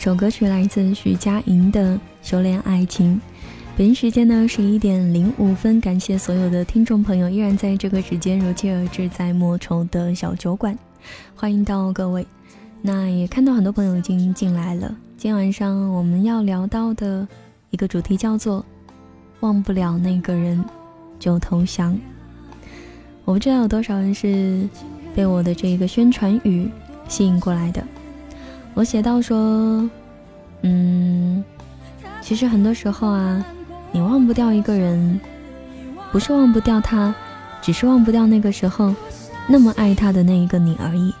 首歌曲，来自徐佳莹的《修炼爱情》。北京时间呢十一点零五分，感谢所有的听众朋友依然在这个时间如期而至，在莫愁的小酒馆，欢迎到各位。那也看到很多朋友已经进来了。今天晚上我们要聊到的一个主题叫做“忘不了那个人就投降”。我不知道有多少人是被我的这个宣传语吸引过来的。我写到说，嗯，其实很多时候啊，你忘不掉一个人，不是忘不掉他，只是忘不掉那个时候那么爱他的那一个你而已。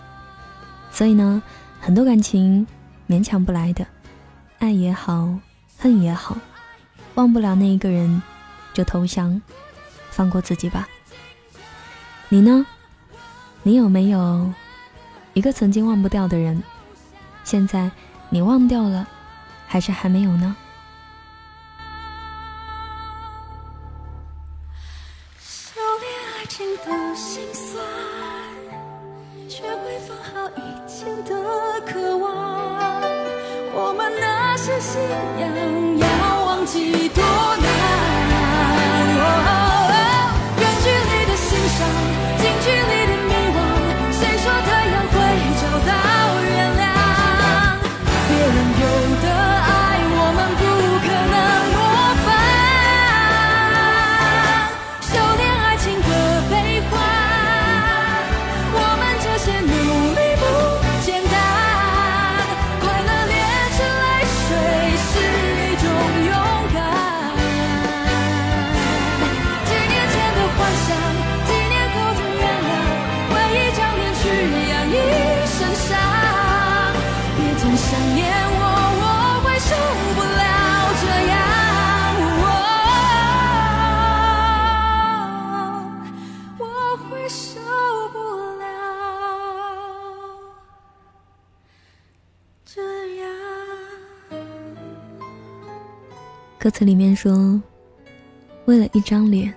所以呢，很多感情勉强不来的，爱也好，恨也好，忘不了那一个人，就投降，放过自己吧。你呢？你有没有一个曾经忘不掉的人？现在你忘掉了，还是还没有呢？歌词里面说：“为了一张脸，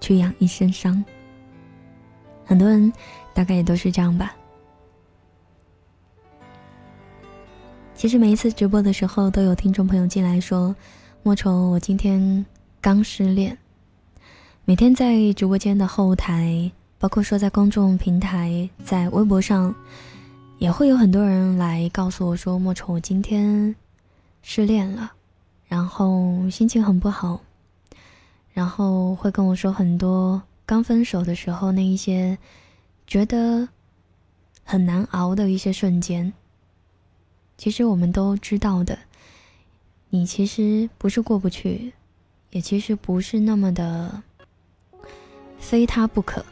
去养一身伤。”很多人大概也都是这样吧。其实每一次直播的时候，都有听众朋友进来说：“莫愁，我今天刚失恋。”每天在直播间的后台，包括说在公众平台、在微博上，也会有很多人来告诉我说：“莫愁，我今天失恋了。”然后心情很不好，然后会跟我说很多刚分手的时候那一些觉得很难熬的一些瞬间。其实我们都知道的，你其实不是过不去，也其实不是那么的非他不可，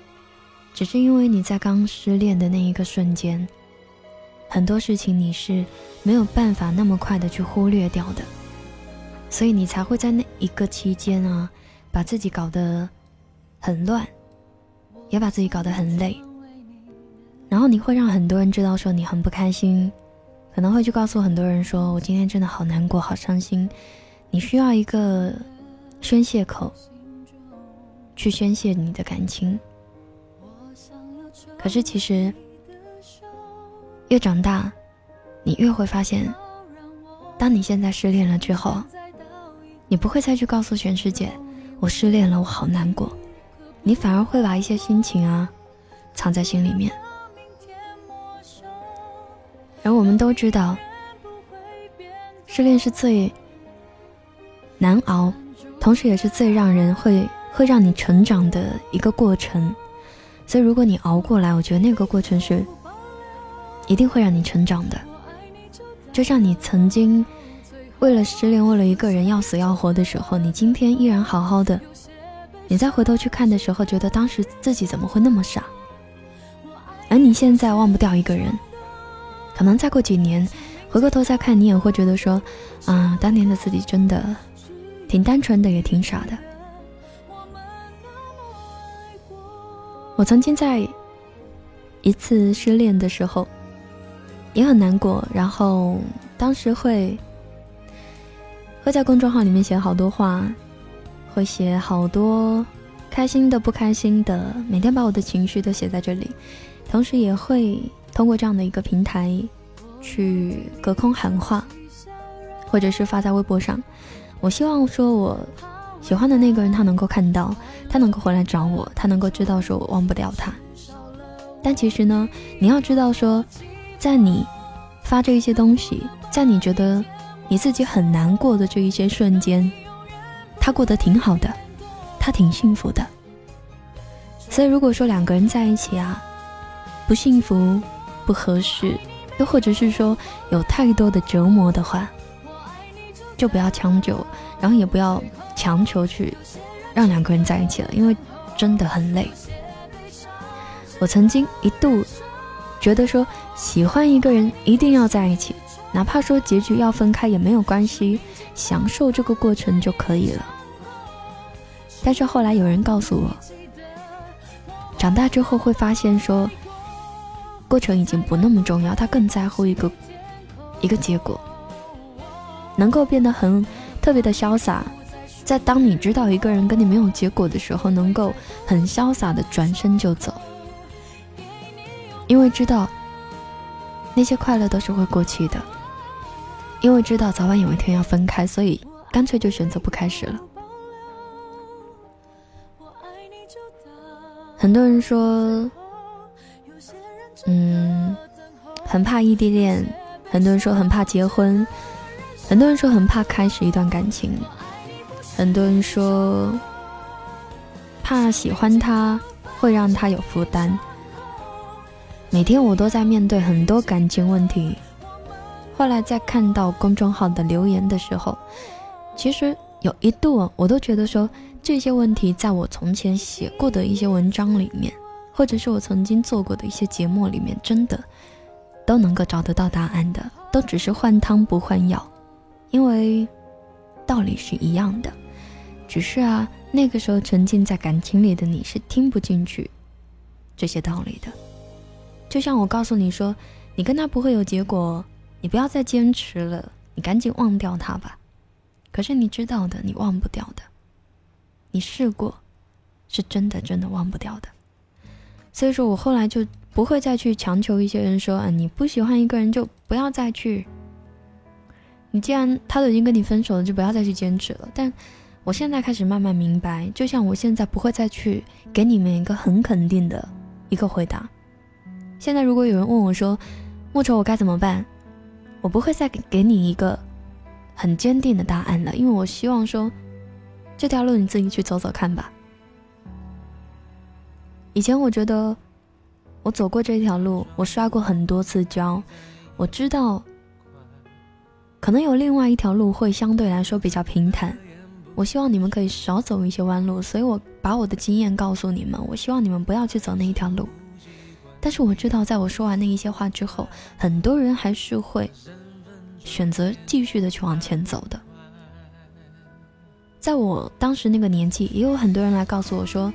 只是因为你在刚失恋的那一个瞬间，很多事情你是没有办法那么快的去忽略掉的。所以你才会在那一个期间啊，把自己搞得很乱，也把自己搞得很累。然后你会让很多人知道说你很不开心，可能会去告诉很多人说我今天真的好难过、好伤心。你需要一个宣泄口，去宣泄你的感情。可是其实，越长大，你越会发现，当你现在失恋了之后，你不会再去告诉全世界我失恋了，我好难过，你反而会把一些心情啊藏在心里面。而我们都知道，失恋是最难熬，同时也是最让人会会让你成长的一个过程。所以，如果你熬过来，我觉得那个过程是一定会让你成长的。就像你曾经为了失恋，为了一个人要死要活的时候，你今天依然好好的，你再回头去看的时候，觉得当时自己怎么会那么傻？而你现在忘不掉一个人，可能再过几年，回过头再看，你也会觉得说，啊，当年的自己真的挺单纯的，也挺傻的。我曾经在一次失恋的时候也很难过，然后当时会会在公众号里面写好多话，会写好多开心的、不开心的，每天把我的情绪都写在这里，同时也会通过这样的一个平台去隔空喊话，或者是发在微博上。我希望说我。喜欢的那个人，他能够看到，他能够回来找我，他能够知道说我忘不掉他。但其实呢，你要知道说，在你发这一些东西，在你觉得你自己很难过的这一些瞬间，他过得挺好的，他挺幸福的。所以如果说两个人在一起啊，不幸福、不合适，又或者是说有太多的折磨的话，就不要强求，然后也不要。强求去让两个人在一起了，因为真的很累。我曾经一度觉得说，喜欢一个人一定要在一起，哪怕说结局要分开也没有关系，享受这个过程就可以了。但是后来有人告诉我，长大之后会发现说，过程已经不那么重要，他更在乎一个一个结果，能够变得很特别的潇洒。在当你知道一个人跟你没有结果的时候，能够很潇洒的转身就走，因为知道那些快乐都是会过去的，因为知道早晚有一天要分开，所以干脆就选择不开始了。很多人说，嗯，很怕异地恋，很多人说很怕结婚，很多人说很怕开始一段感情。很多人说，怕喜欢他会让他有负担。每天我都在面对很多感情问题。后来在看到公众号的留言的时候，其实有一度我都觉得说，这些问题在我从前写过的一些文章里面，或者是我曾经做过的一些节目里面，真的都能够找得到答案的，都只是换汤不换药，因为道理是一样的。只是啊，那个时候沉浸在感情里的你是听不进去这些道理的。就像我告诉你说，你跟他不会有结果，你不要再坚持了，你赶紧忘掉他吧。可是你知道的，你忘不掉的，你试过，是真的真的忘不掉的。所以说我后来就不会再去强求一些人说，啊，你不喜欢一个人就不要再去。你既然他都已经跟你分手了，就不要再去坚持了。但我现在开始慢慢明白，就像我现在不会再去给你们一个很肯定的一个回答。现在如果有人问我说：“莫愁，我该怎么办？”我不会再给你一个很坚定的答案了，因为我希望说，这条路你自己去走走看吧。以前我觉得我走过这条路，我摔过很多次跤，我知道可能有另外一条路会相对来说比较平坦。我希望你们可以少走一些弯路，所以我把我的经验告诉你们。我希望你们不要去走那一条路。但是我知道，在我说完那一些话之后，很多人还是会选择继续的去往前走的。在我当时那个年纪，也有很多人来告诉我说，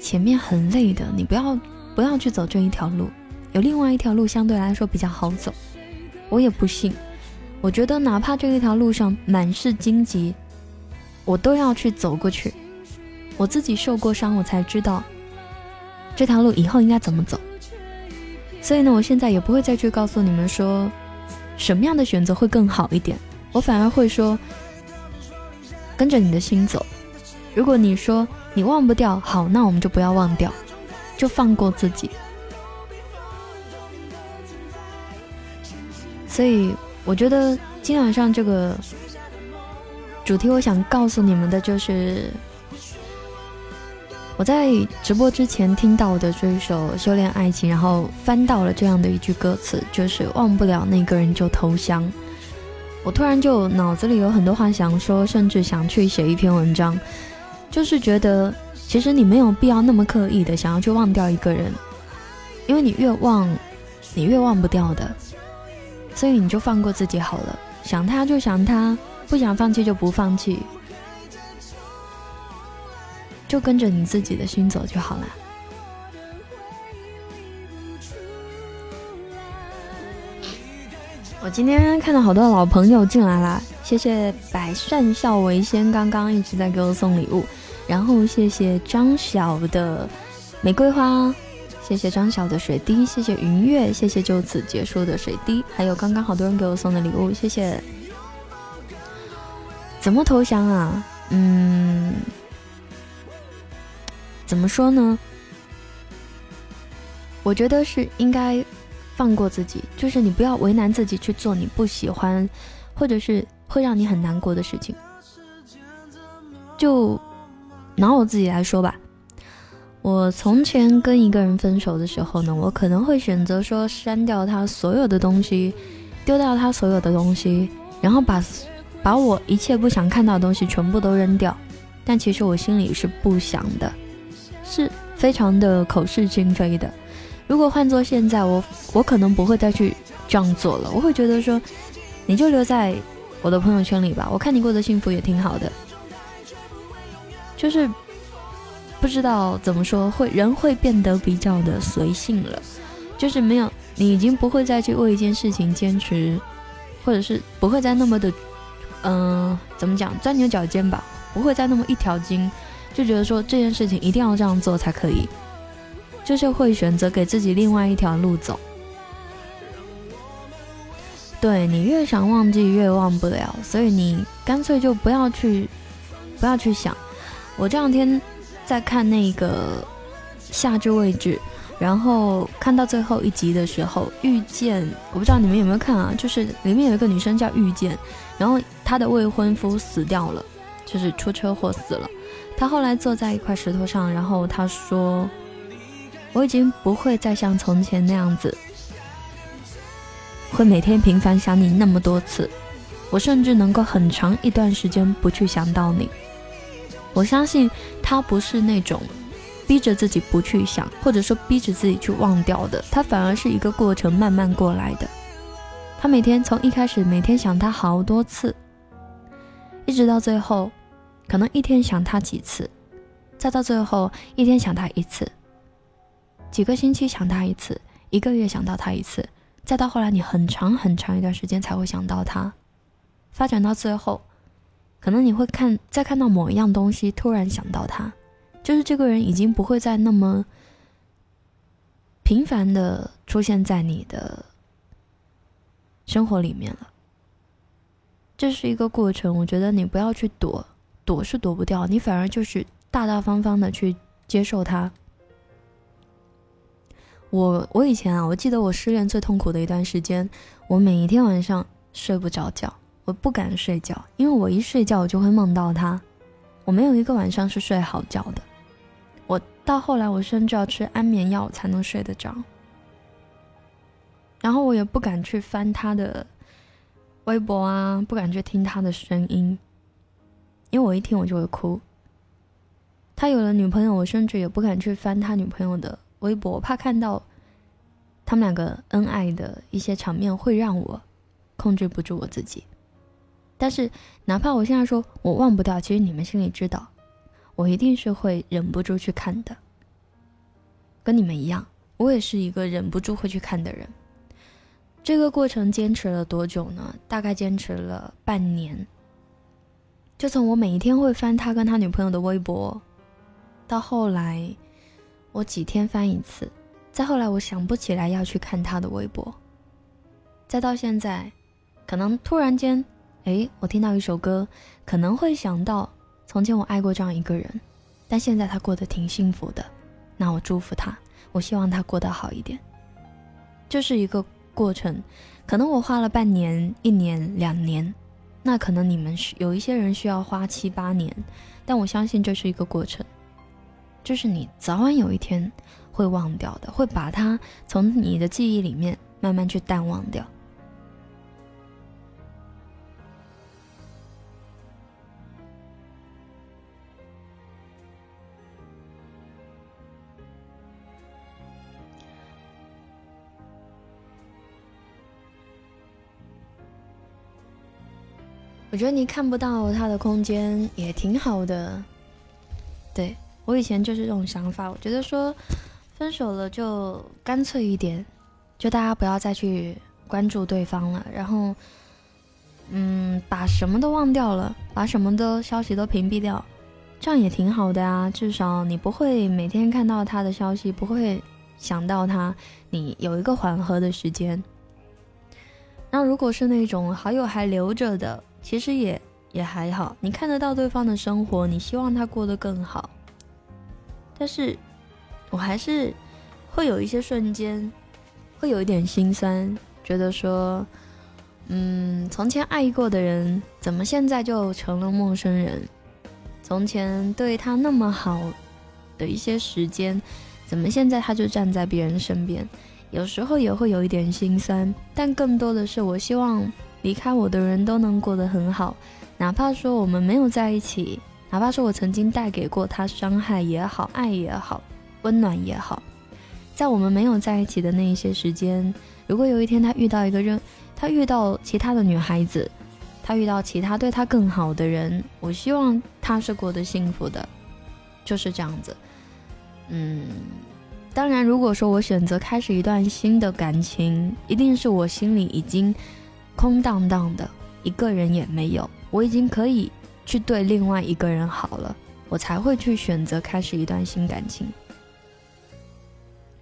前面很累的，你不要不要去走这一条路，有另外一条路相对来说比较好走。我也不信，我觉得哪怕这一条路上满是荆棘。我都要去走过去，我自己受过伤，我才知道这条路以后应该怎么走。所以呢，我现在也不会再去告诉你们说什么样的选择会更好一点，我反而会说跟着你的心走。如果你说你忘不掉，好，那我们就不要忘掉，就放过自己。所以我觉得今晚上这个主题，我想告诉你们的就是，我在直播之前听到的这一首《修炼爱情》，然后翻到了这样的一句歌词，就是“忘不了那个人就投降”。我突然就脑子里有很多话想说，甚至想去写一篇文章，就是觉得其实你没有必要那么刻意的想要去忘掉一个人，因为你越忘，你越忘不掉的。所以你就放过自己好了，想他就想他，不想放弃就不放弃，就跟着你自己的心走就好了。我今天看到好多老朋友进来了，谢谢百善孝为先，刚刚一直在给我送礼物，然后谢谢张晓的玫瑰花。谢谢张晓的水滴，谢谢云月，谢谢就此结束的水滴，还有刚刚好多人给我送的礼物，谢谢。怎么投降啊？嗯，怎么说呢？我觉得是应该放过自己，就是你不要为难自己去做你不喜欢，或者是会让你很难过的事情。就拿我自己来说吧。我从前跟一个人分手的时候呢，我可能会选择说删掉他所有的东西，丢掉他所有的东西，然后把把我一切不想看到的东西全部都扔掉。但其实我心里是不想的，是非常的口是心非的。如果换做现在，我我可能不会再去这样做了。我会觉得说，你就留在我的朋友圈里吧，我看你过得幸福也挺好的，就是。不知道怎么说，会人会变得比较的随性了，就是没有你已经不会再去为一件事情坚持，或者是不会再那么的，嗯，怎么讲钻牛角尖吧，不会再那么一条筋，就觉得说这件事情一定要这样做才可以，就是会选择给自己另外一条路走。对你越想忘记越忘不了，所以你干脆就不要去，不要去想。我这两天。在看那个夏至未至，然后看到最后一集的时候，遇见我不知道你们有没有看啊？就是里面有一个女生叫遇见，然后她的未婚夫死掉了，就是出车祸死了。他后来坐在一块石头上，然后他说：“我已经不会再像从前那样子，会每天频繁想你那么多次，我甚至能够很长一段时间不去想到你。”我相信他不是那种逼着自己不去想，或者说逼着自己去忘掉的，他反而是一个过程，慢慢过来的。他每天从一开始每天想他好多次，一直到最后，可能一天想他几次，再到最后一天想他一次，几个星期想他一次，一个月想到他一次，再到后来你很长很长一段时间才会想到他，发展到最后。可能你会看，再看到某一样东西，突然想到他，就是这个人已经不会再那么频繁的出现在你的生活里面了。这是一个过程，我觉得你不要去躲，躲是躲不掉，你反而就是大大方方的去接受他。我我以前啊，我记得我失恋最痛苦的一段时间，我每一天晚上睡不着觉。我不敢睡觉，因为我一睡觉我就会梦到他，我没有一个晚上是睡好觉的。我到后来我甚至要吃安眠药才能睡得着。然后我也不敢去翻他的微博啊，不敢去听他的声音，因为我一听我就会哭。他有了女朋友，我甚至也不敢去翻他女朋友的微博，怕看到他们两个恩爱的一些场面会让我控制不住我自己。但是，哪怕我现在说我忘不掉，其实你们心里知道，我一定是会忍不住去看的。跟你们一样，我也是一个忍不住会去看的人。这个过程坚持了多久呢？大概坚持了半年。就从我每一天会翻他跟他女朋友的微博，到后来，我几天翻一次，再后来我想不起来要去看他的微博，再到现在，可能突然间，哎，我听到一首歌，可能会想到从前我爱过这样一个人，但现在他过得挺幸福的，那我祝福他，我希望他过得好一点。这是一个过程，可能我花了半年、一年、两年，那可能你们需有一些人需要花七八年，但我相信这是一个过程。就是你早晚有一天会忘掉的，会把它从你的记忆里面慢慢去淡忘掉。我觉得你看不到他的空间也挺好的，对。我以前就是这种想法，我觉得说分手了就干脆一点，就大家不要再去关注对方了，然后嗯，把什么都忘掉了，把什么的消息都屏蔽掉，这样也挺好的啊。至少你不会每天看到他的消息，不会想到他，你有一个缓和的时间。那如果是那种好友还留着的，其实也也还好，你看得到对方的生活，你希望他过得更好。但是，我还是会有一些瞬间，会有一点心酸，觉得说，嗯，从前爱过的人，怎么现在就成了陌生人？从前对他那么好的一些时间，怎么现在他就站在别人身边？有时候也会有一点心酸，但更多的是，我希望离开我的人都能过得很好，哪怕说我们没有在一起。哪怕说我曾经带给过他伤害也好，爱也好，温暖也好，在我们没有在一起的那一些时间，如果有一天他遇到一个人，他遇到其他的女孩子，他遇到其他对他更好的人，我希望他是过得幸福的，就是这样子。嗯，当然，如果说我选择开始一段新的感情，一定是我心里已经空荡荡的，一个人也没有，我已经可以。去对另外一个人好了，我才会去选择开始一段新感情。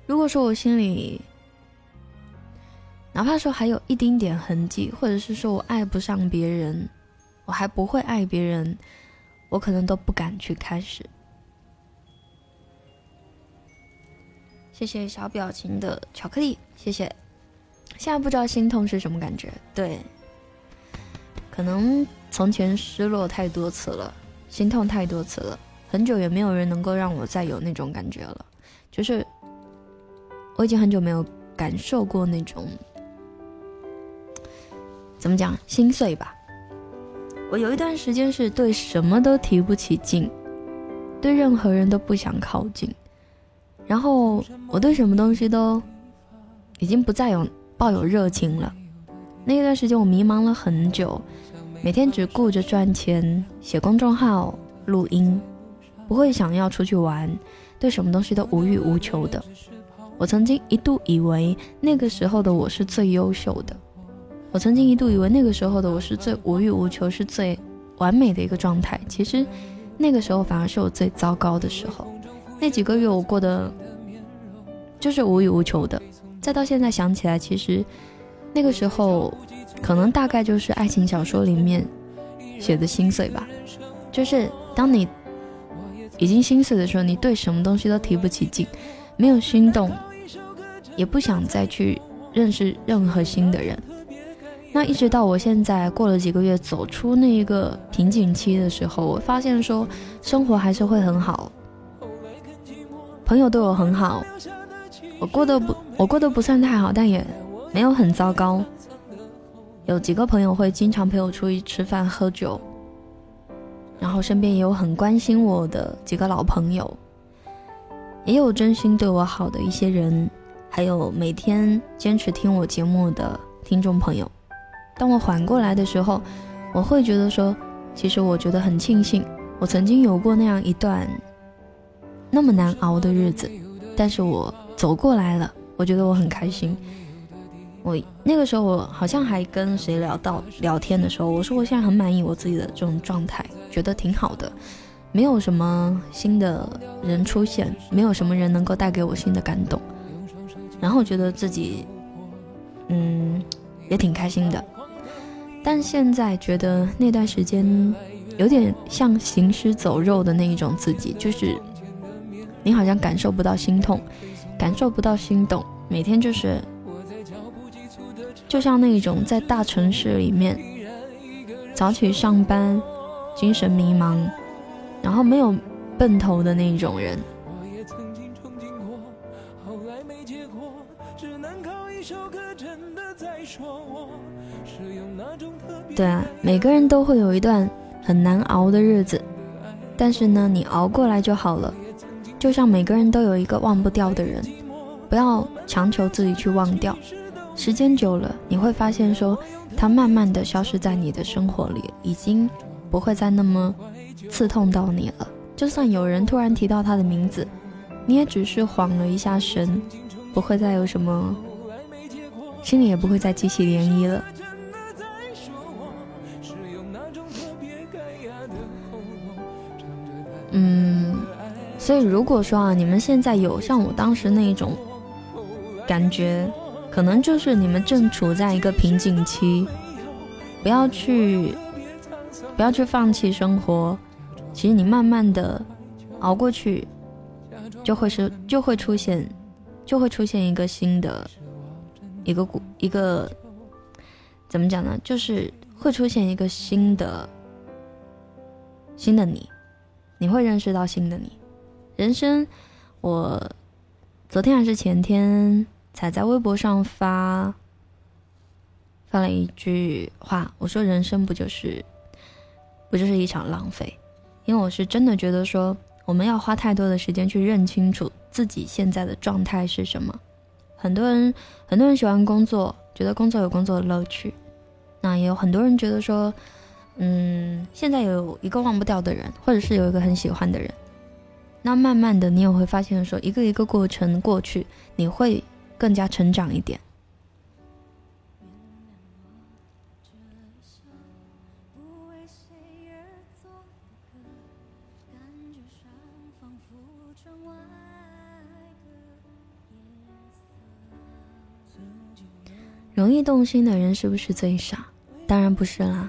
如果说我心里，哪怕说还有一丁点痕迹，或者是说我爱不上别人，我还不会爱别人，我可能都不敢去开始。谢谢小表情的巧克力，谢谢。现在不知道心痛是什么感觉，对，可能。从前失落太多次了，心痛太多次了，很久也没有人能够让我再有那种感觉了。就是我已经很久没有感受过那种怎么讲心碎吧。我有一段时间是对什么都提不起劲，对任何人都不想靠近，然后我对什么东西都已经不再有抱有热情了。那一段时间我迷茫了很久。每天只顾着赚钱、写公众号、录音，不会想要出去玩，对什么东西都无欲无求的。我曾经一度以为那个时候的我是最优秀的，我曾经一度以为那个时候的我是最无欲无求、是最完美的一个状态。其实，那个时候反而是我最糟糕的时候。那几个月我过得就是无欲无求的。再到现在想起来，其实那个时候。可能大概就是爱情小说里面写的心碎吧，就是当你已经心碎的时候，你对什么东西都提不起劲，没有心动，也不想再去认识任何新的人。那一直到我现在过了几个月，走出那一个瓶颈期的时候，我发现说生活还是会很好，朋友对我很好，我过得不我过得不算太好，但也没有很糟糕。有几个朋友会经常陪我出去吃饭喝酒，然后身边也有很关心我的几个老朋友，也有真心对我好的一些人，还有每天坚持听我节目的听众朋友。当我缓过来的时候，我会觉得说，其实我觉得很庆幸，我曾经有过那样一段那么难熬的日子，但是我走过来了，我觉得我很开心。我那个时候，我好像还跟谁聊到聊天的时候，我说我现在很满意我自己的这种状态，觉得挺好的。没有什么新的人出现，没有什么人能够带给我新的感动，然后觉得自己，嗯，也挺开心的。但现在觉得那段时间有点像行尸走肉的那一种自己，就是你好像感受不到心痛，感受不到心动，每天就是。就像那种在大城市里面早起上班、精神迷茫，然后没有奔头的那种人。对啊，每个人都会有一段很难熬的日子，但是呢，你熬过来就好了。就像每个人都有一个忘不掉的人，不要强求自己去忘掉。时间久了，你会发现，说他慢慢的消失在你的生活里，已经不会再那么刺痛到你了。就算有人突然提到他的名字，你也只是晃了一下神，不会再有什么，心里也不会再激起涟漪了。嗯，所以如果说啊，你们现在有像我当时那一种感觉。可能就是你们正处在一个瓶颈期，不要去，不要去放弃生活。其实你慢慢的熬过去，就会是就会出现，就会出现一个新的，一个一个怎么讲呢？就是会出现一个新的新的你，你会认识到新的你。人生，我昨天还是前天。才在微博上发发了一句话，我说：“人生不就是不就是一场浪费？”因为我是真的觉得说，我们要花太多的时间去认清楚自己现在的状态是什么。很多人很多人喜欢工作，觉得工作有工作的乐趣。那也有很多人觉得说，嗯，现在有一个忘不掉的人，或者是有一个很喜欢的人。那慢慢的，你也会发现说，一个一个过程过去，你会。更加成长一点。容易动心的人是不是最傻？当然不是啦。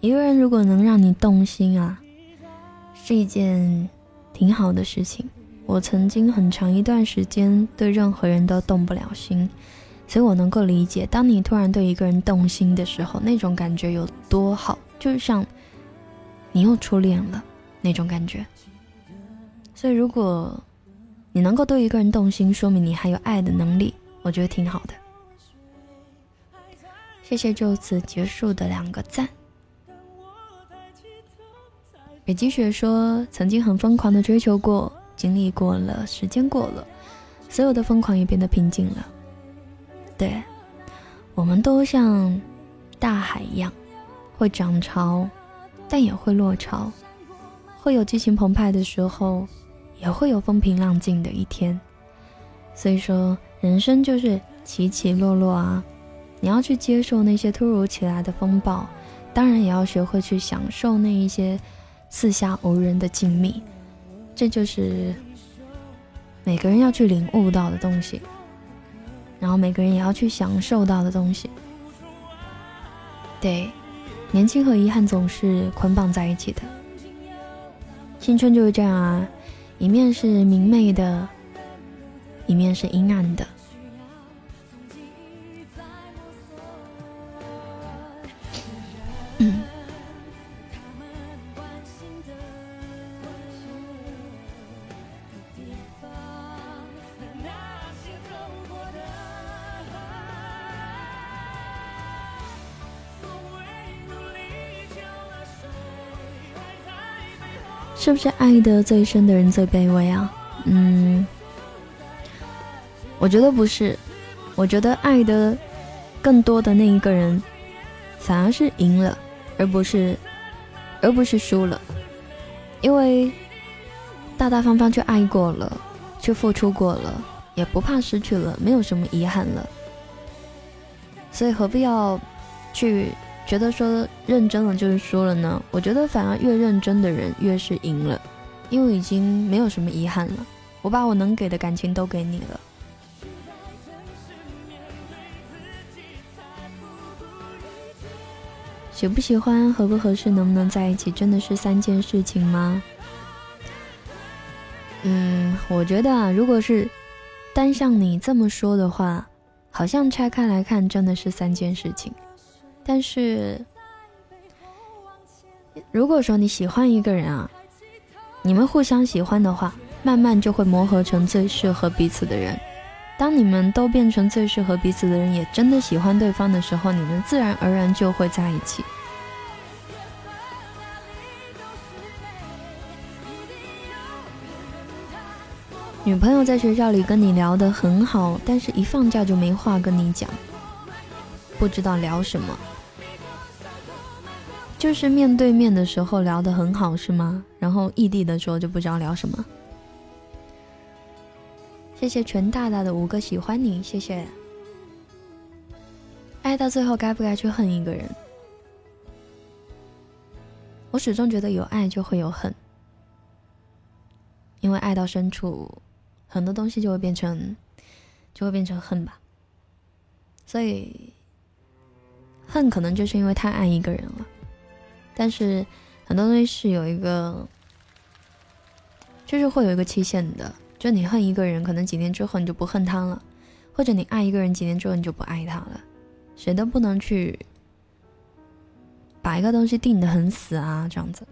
一个人如果能让你动心啊，是一件挺好的事情。我曾经很长一段时间对任何人都动不了心，所以我能够理解，当你突然对一个人动心的时候，那种感觉有多好，就像你又初恋了那种感觉。所以，如果你能够对一个人动心，说明你还有爱的能力，我觉得挺好的。谢谢就此结束的两个赞。北极雪说，曾经很疯狂的追求过。经历过了，时间过了，所有的疯狂也变得平静了。对，我们都像大海一样，会涨潮，但也会落潮，会有激情澎湃的时候，也会有风平浪静的一天。所以说，人生就是起起落落啊！你要去接受那些突如其来的风暴，当然也要学会去享受那一些四下无人的静谧。这就是每个人要去领悟到的东西，然后每个人也要去享受到的东西。对，年轻和遗憾总是捆绑在一起的。青春就是这样啊，一面是明媚的，一面是阴暗的。是不是爱得最深的人最卑微啊？嗯，我觉得不是，我觉得爱的更多的那一个人，反而是赢了，而不是，而不是输了，因为大大方方去爱过了，去付出过了，也不怕失去了，没有什么遗憾了，所以何必要去觉得说认真了就是输了呢？我觉得反而越认真的人越是赢了，因为已经没有什么遗憾了。我把我能给的感情都给你了。喜不喜欢、合不合适、能不能在一起，真的是三件事情吗？嗯，我觉得啊，如果是单像你这么说的话，好像拆开来看真的是三件事情。但是，如果说你喜欢一个人啊，你们互相喜欢的话，慢慢就会磨合成最适合彼此的人。当你们都变成最适合彼此的人，也真的喜欢对方的时候，你们自然而然就会在一起。女朋友在学校里跟你聊得很好，但是一放假就没话跟你讲，不知道聊什么。就是面对面的时候聊得很好是吗？然后异地的时候就不知道聊什么。谢谢全大大的五个喜欢你，谢谢。爱到最后该不该去恨一个人？我始终觉得有爱就会有恨，因为爱到深处，很多东西就会变成，就会变成恨吧。所以，恨可能就是因为太爱一个人了。但是，很多东西是有一个，就是会有一个期限的。就你恨一个人，可能几年之后你就不恨他了；或者你爱一个人，几年之后你就不爱他了。谁都不能去把一个东西定得很死啊，这样子。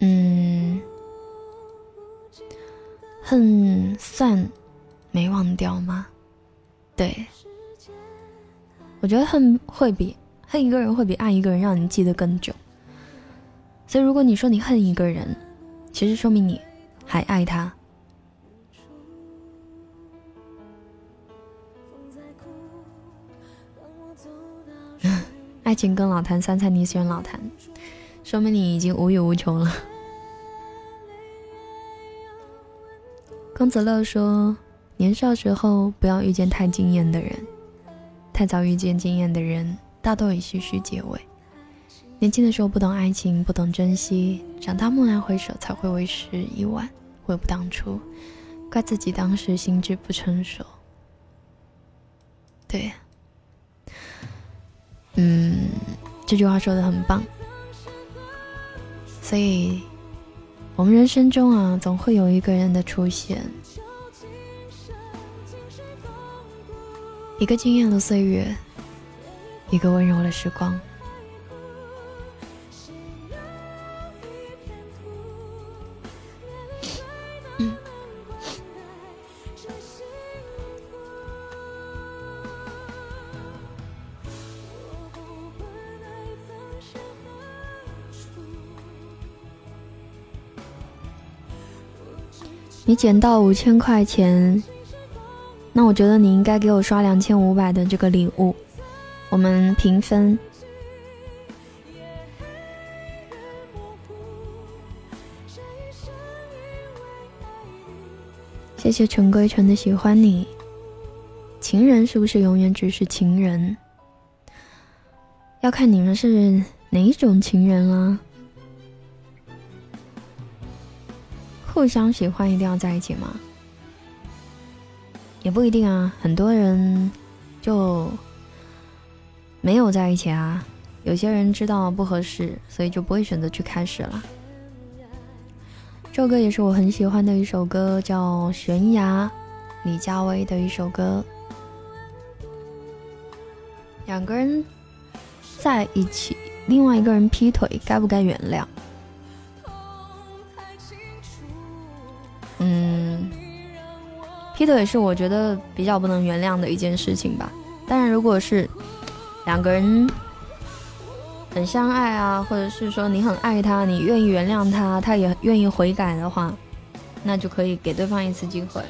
嗯，恨算没忘掉吗？对，我觉得恨会比恨一个人会比爱一个人让你记得更久。所以，如果你说你恨一个人，其实说明你还爱他。爱情跟老坛三菜，你喜欢老坛，说明你已经无欲无求了。公子乐说：“年少时候不要遇见太惊艳的人，太早遇见惊艳的人，大都以唏嘘结尾。年轻的时候不懂爱情，不懂珍惜，长大蓦然回首，才会为时已晚，悔不当初，怪自己当时心智不成熟。”对，嗯，这句话说的很棒，所以。我们人生中啊，总会有一个人的出现，一个惊艳的岁月，一个温柔的时光。你捡到五千块钱，那我觉得你应该给我刷两千五百的这个礼物，我们平分。谢谢陈归尘的喜欢你，情人是不是永远只是情人？要看你们是哪一种情人啦。互相喜欢一定要在一起吗？也不一定啊，很多人就没有在一起啊。有些人知道不合适，所以就不会选择去开始了。这首歌也是我很喜欢的一首歌，叫《悬崖》，李佳薇的一首歌。两个人在一起，另外一个人劈腿，该不该原谅？嗯劈腿是我觉得比较不能原谅的一件事情吧。当然如果是两个人很相爱啊或者是说你很爱他你愿意原谅他他也愿意悔改的话那就可以给对方一次机会。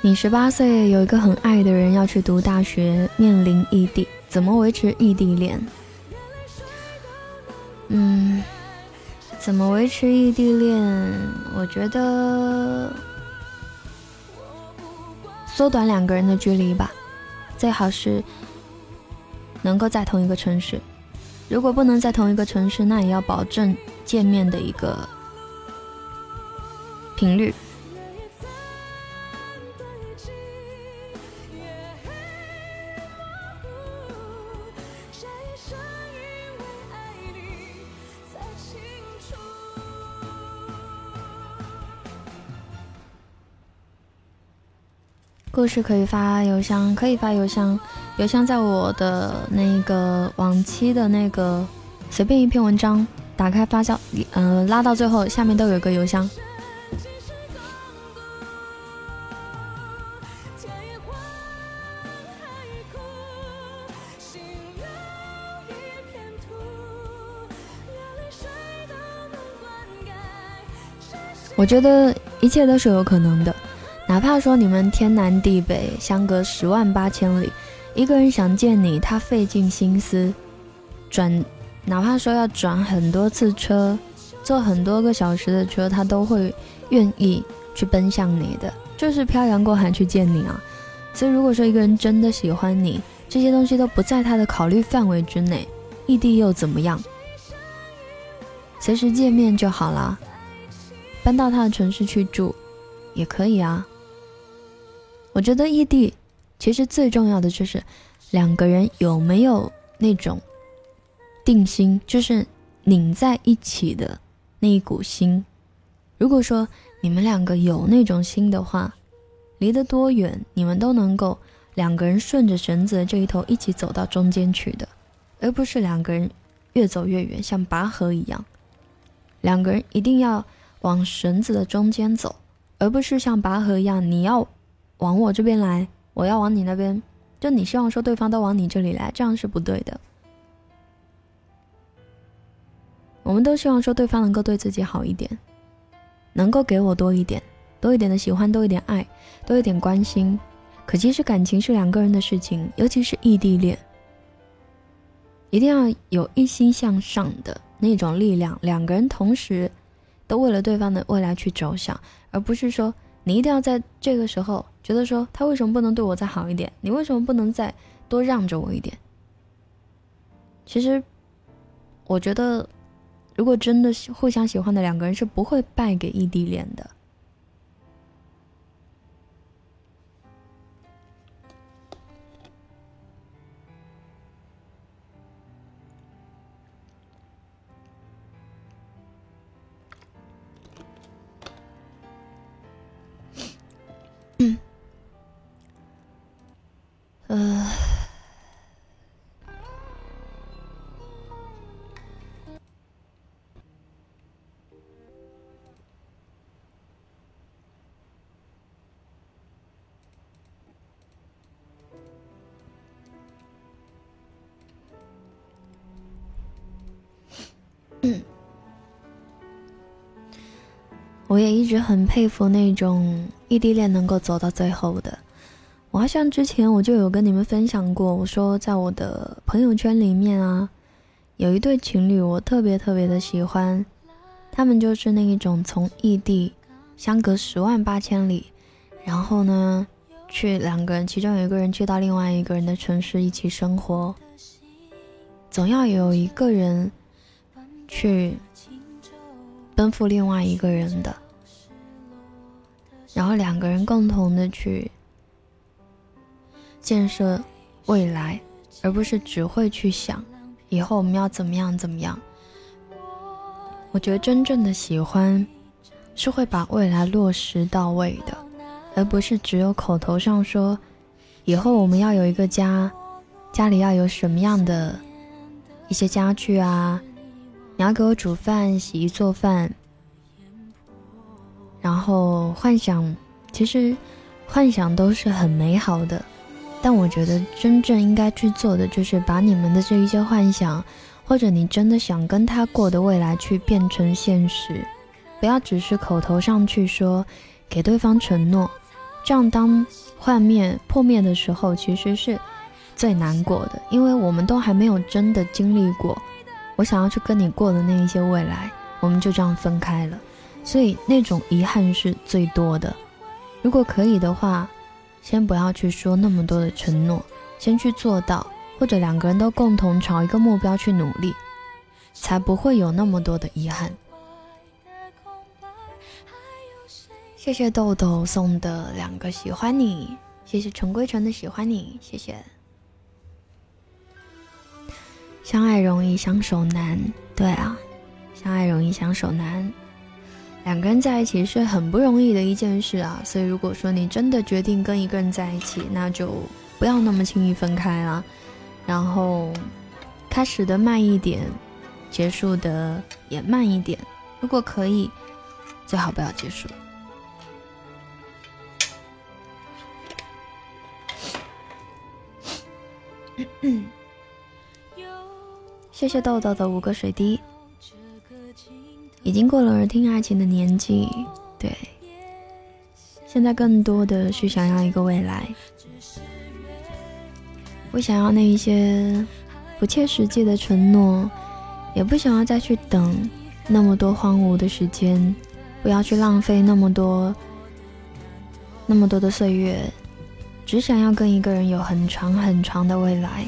你十八岁有一个很爱的人要去读大学面临异地怎么维持异地恋？嗯，怎么维持异地恋？我觉得缩短两个人的距离吧，最好是能够在同一个城市。如果不能在同一个城市，那也要保证见面的一个频率。故事可以发邮箱，可以发邮箱，邮箱在我的那个往期的那个随便一篇文章，打开发酵，嗯，拉到最后下面都有一个邮箱。我觉得一切都是有可能的。哪怕说你们天南地北，相隔十万八千里，一个人想见你，他费尽心思转，哪怕说要转很多次车，坐很多个小时的车，他都会愿意去奔向你的，就是漂洋过海去见你啊。所以，如果说一个人真的喜欢你，这些东西都不在他的考虑范围之内，异地又怎么样？随时见面就好了，搬到他的城市去住也可以啊。我觉得异地其实最重要的就是两个人有没有那种定心，就是拧在一起的那一股心。如果说你们两个有那种心的话，离得多远，你们都能够两个人顺着绳子的这一头一起走到中间去的，而不是两个人越走越远，像拔河一样。两个人一定要往绳子的中间走，而不是像拔河一样，你要。往我这边来，我要往你那边，就你希望说对方都往你这里来，这样是不对的。我们都希望说对方能够对自己好一点，能够给我多一点，多一点的喜欢，多一点爱，多一点关心。可其实感情是两个人的事情，尤其是异地恋，一定要有一心向上的那种力量，两个人同时都为了对方的未来去着想，而不是说。你一定要在这个时候觉得说他为什么不能对我再好一点？你为什么不能再多让着我一点？其实，我觉得，如果真的互相喜欢的两个人是不会败给异地恋的。我也一直很佩服那种异地恋能够走到最后的。我好像之前我就有跟你们分享过，我说在我的朋友圈里面啊，有一对情侣，我特别特别的喜欢。他们就是那一种从异地相隔十万八千里，然后呢，去两个人，其中有一个人去到另外一个人的城市一起生活，总要有一个人去。奔赴另外一个人的，然后两个人共同的去建设未来，而不是只会去想以后我们要怎么样怎么样。我觉得真正的喜欢是会把未来落实到位的，而不是只有口头上说以后我们要有一个家，家里要有什么样的一些家具啊。你要给我煮饭、洗衣、做饭，然后幻想，其实幻想都是很美好的，但我觉得真正应该去做的就是把你们的这一些幻想，或者你真的想跟他过的未来去变成现实，不要只是口头上去说，给对方承诺，这样当幻灭破灭的时候，其实是最难过的，因为我们都还没有真的经历过我想要去跟你过的那一些未来，我们就这样分开了，所以那种遗憾是最多的。如果可以的话，先不要去说那么多的承诺，先去做到，或者两个人都共同朝一个目标去努力，才不会有那么多的遗憾。谢谢豆豆送的两个喜欢你，谢谢陈归尘的喜欢你，谢谢。相爱容易相守难，对啊，相爱容易相守难。两个人在一起是很不容易的一件事啊，所以如果说你真的决定跟一个人在一起，那就不要那么轻易分开了，然后开始的慢一点，结束的也慢一点。如果可以，最好不要结束。谢谢豆豆的五个水滴。已经过了耳听爱情的年纪，对，现在更多的是想要一个未来，不想要那一些不切实际的承诺，也不想要再去等那么多荒芜的时间，不要去浪费那么多那么多的岁月，只想要跟一个人有很长很长的未来。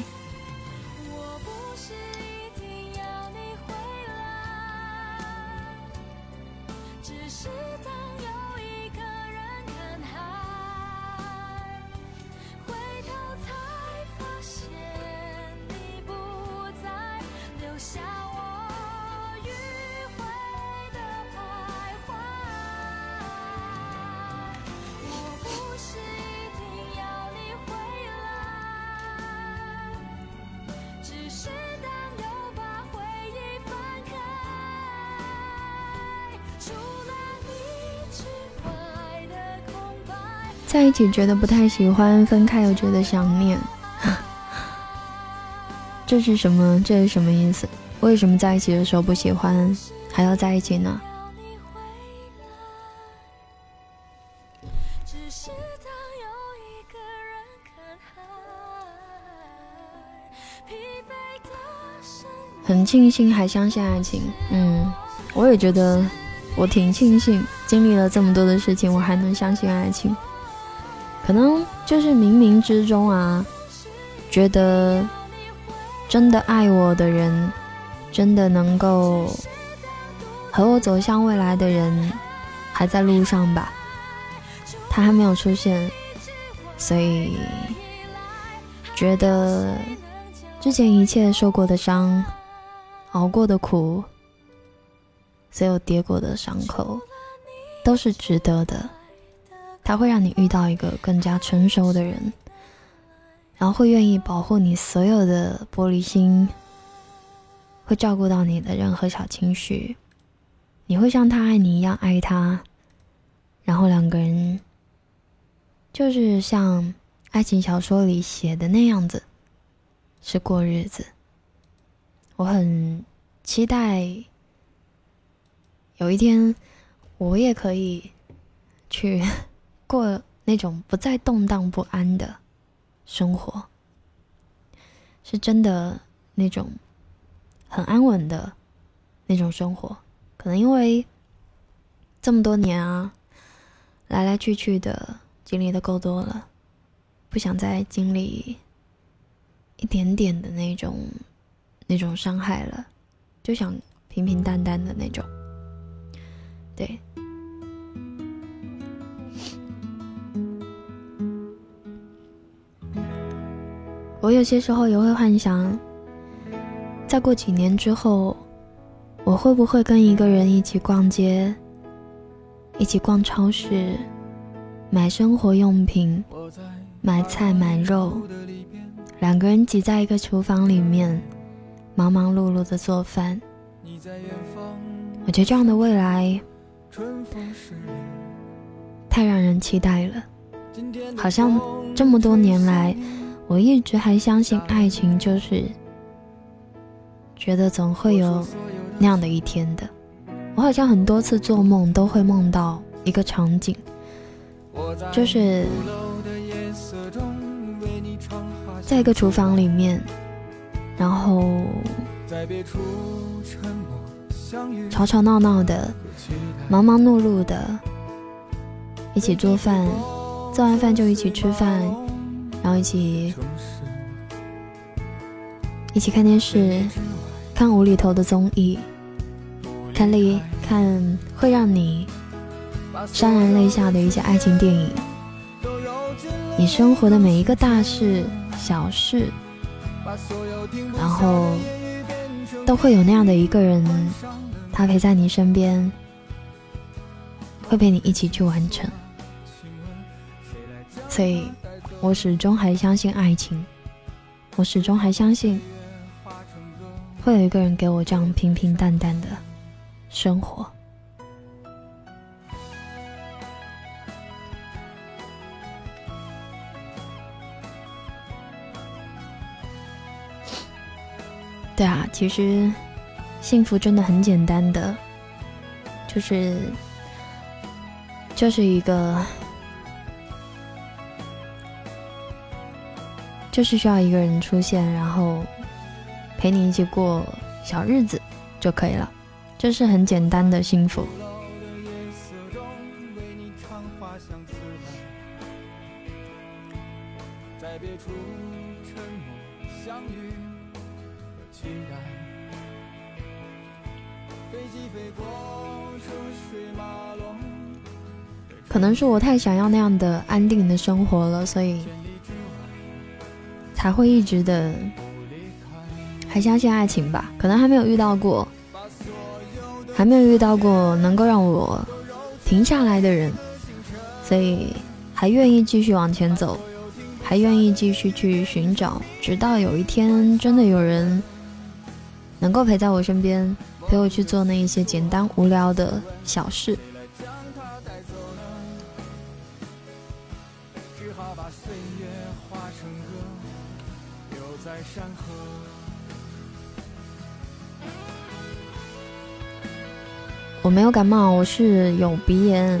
起觉得不太喜欢，分开又觉得想念，这是什么？这是什么意思？为什么在一起的时候不喜欢，还要在一起呢？很庆幸还相信爱情，嗯，我也觉得我挺庆幸，经历了这么多的事情，我还能相信爱情。可能就是冥冥之中啊，觉得真的爱我的人，真的能够和我走向未来的人，还在路上吧。他还没有出现，所以觉得之前一切受过的伤、熬过的苦、所有跌过的伤口，都是值得的。他会让你遇到一个更加成熟的人，然后会愿意保护你所有的玻璃心，会照顾到你的任何小情绪，你会像他爱你一样爱他，然后两个人就是像爱情小说里写的那样子，是过日子。我很期待有一天我也可以去。过那种不再动荡不安的生活，是真的那种很安稳的那种生活。可能因为这么多年啊，来来去去的经历的够多了，不想再经历一点点的那种那种伤害了，就想平平淡淡的那种，对。我有些时候也会幻想，再过几年之后，我会不会跟一个人一起逛街，一起逛超市，买生活用品，买菜买肉，两个人挤在一个厨房里面，忙忙碌碌的做饭。我觉得这样的未来太让人期待了，好像这么多年来。我一直还相信爱情，就是觉得总会有那样的一天的。我好像很多次做梦都会梦到一个场景，就是在一个厨房里面，然后吵吵闹闹的，忙忙碌碌的，一起做饭，做完饭就一起吃饭，然后一起一起看电视，看无厘头的综艺，看力看会让你。潸然泪下的一些爱情电影，你生活的每一个大事小事，然后都会有那样的一个人，他陪在你身边，会陪你一起去完成。所以，我始终还相信爱情，我始终还相信，会有一个人给我这样平平淡淡的生活。对啊，其实幸福真的很简单的，就是就是一个，就是需要一个人出现，然后陪你一起过小日子就可以了，这是很简单的幸福。可能是我太想要那样的安定的生活了，所以才会一直的还相信爱情吧。可能还没有遇到过，还没有遇到过能够让我停下来的人，所以还愿意继续往前走，还愿意继续去寻找，直到有一天真的有人能够陪在我身边。陪我去做那一些简单无聊的小事。我没有感冒，我是有鼻炎，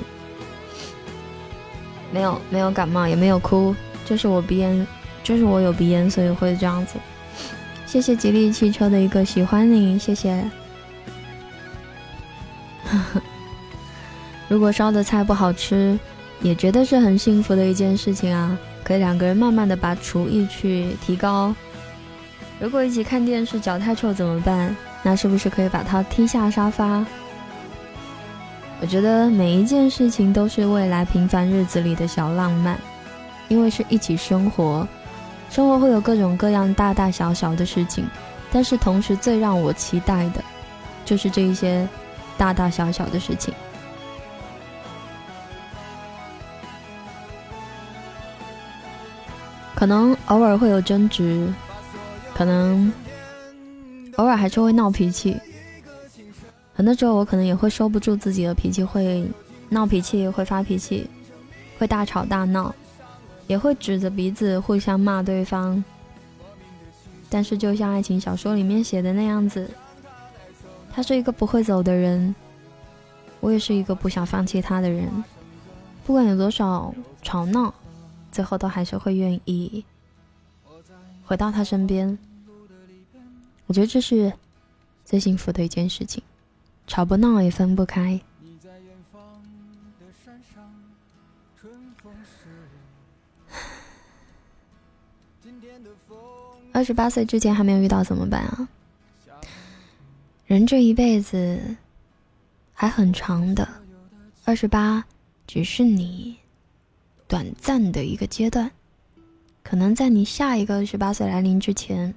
没有没有感冒，也没有哭，就是我鼻炎，就是我有鼻炎，所以会这样子。谢谢吉利汽车的一个喜欢你，谢谢。如果烧的菜不好吃，也觉得是很幸福的一件事情啊！可以两个人慢慢的把厨艺去提高。如果一起看电视脚太臭怎么办？那是不是可以把它踢下沙发？我觉得每一件事情都是未来平凡日子里的小浪漫，因为是一起生活，生活会有各种各样大大小小的事情，但是同时最让我期待的，就是这一些。大大小小的事情，可能偶尔会有争执，可能偶尔还是会闹脾气。很多时候我可能也会收不住自己的脾气，会闹脾气，会发脾气，会大吵大闹，也会指着鼻子互相骂对方。但是，就像爱情小说里面写的那样子。他是一个不会走的人，我也是一个不想放弃他的人。不管有多少吵闹，最后都还是会愿意回到他身边。我觉得这是最幸福的一件事情，吵不闹也分不开。二十八岁之前还没有遇到怎么办啊？人这一辈子还很长的，二十八只是你短暂的一个阶段，可能在你下一个十八岁来临之前，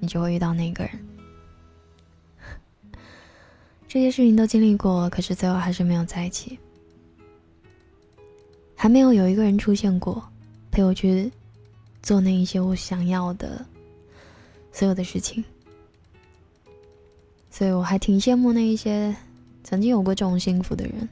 你就会遇到那个人。这些事情都经历过，可是最后还是没有在一起，还没有有一个人出现过，陪我去做那一些我想要的所有的事情。所以我还挺羡慕那一些曾经有过这种幸福的人。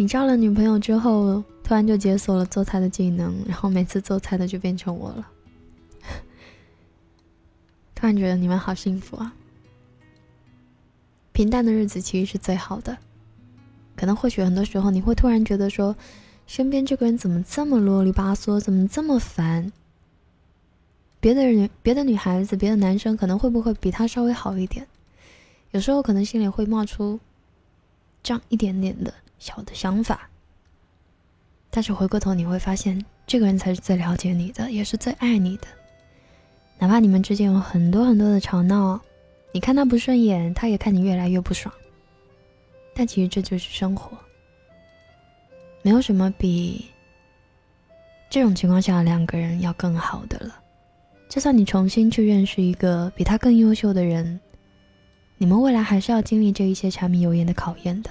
你交了女朋友之后，突然就解锁了做菜的技能，然后每次做菜的就变成我了。突然觉得你们好幸福啊！平淡的日子其实是最好的。可能或许很多时候你会突然觉得说，身边这个人怎么这么啰里吧嗦，怎么这么烦？别的女、别的女孩子、别的男生可能会不会比他稍微好一点？有时候可能心里会冒出这样一点点的小的想法。但是回过头你会发现，这个人才是最了解你的，也是最爱你的。哪怕你们之间有很多很多的吵闹。你看他不顺眼，他也看你越来越不爽。但其实这就是生活，没有什么比这种情况下两个人要更好的了。就算你重新去认识一个比他更优秀的人，你们未来还是要经历这一些柴米油盐的考验的。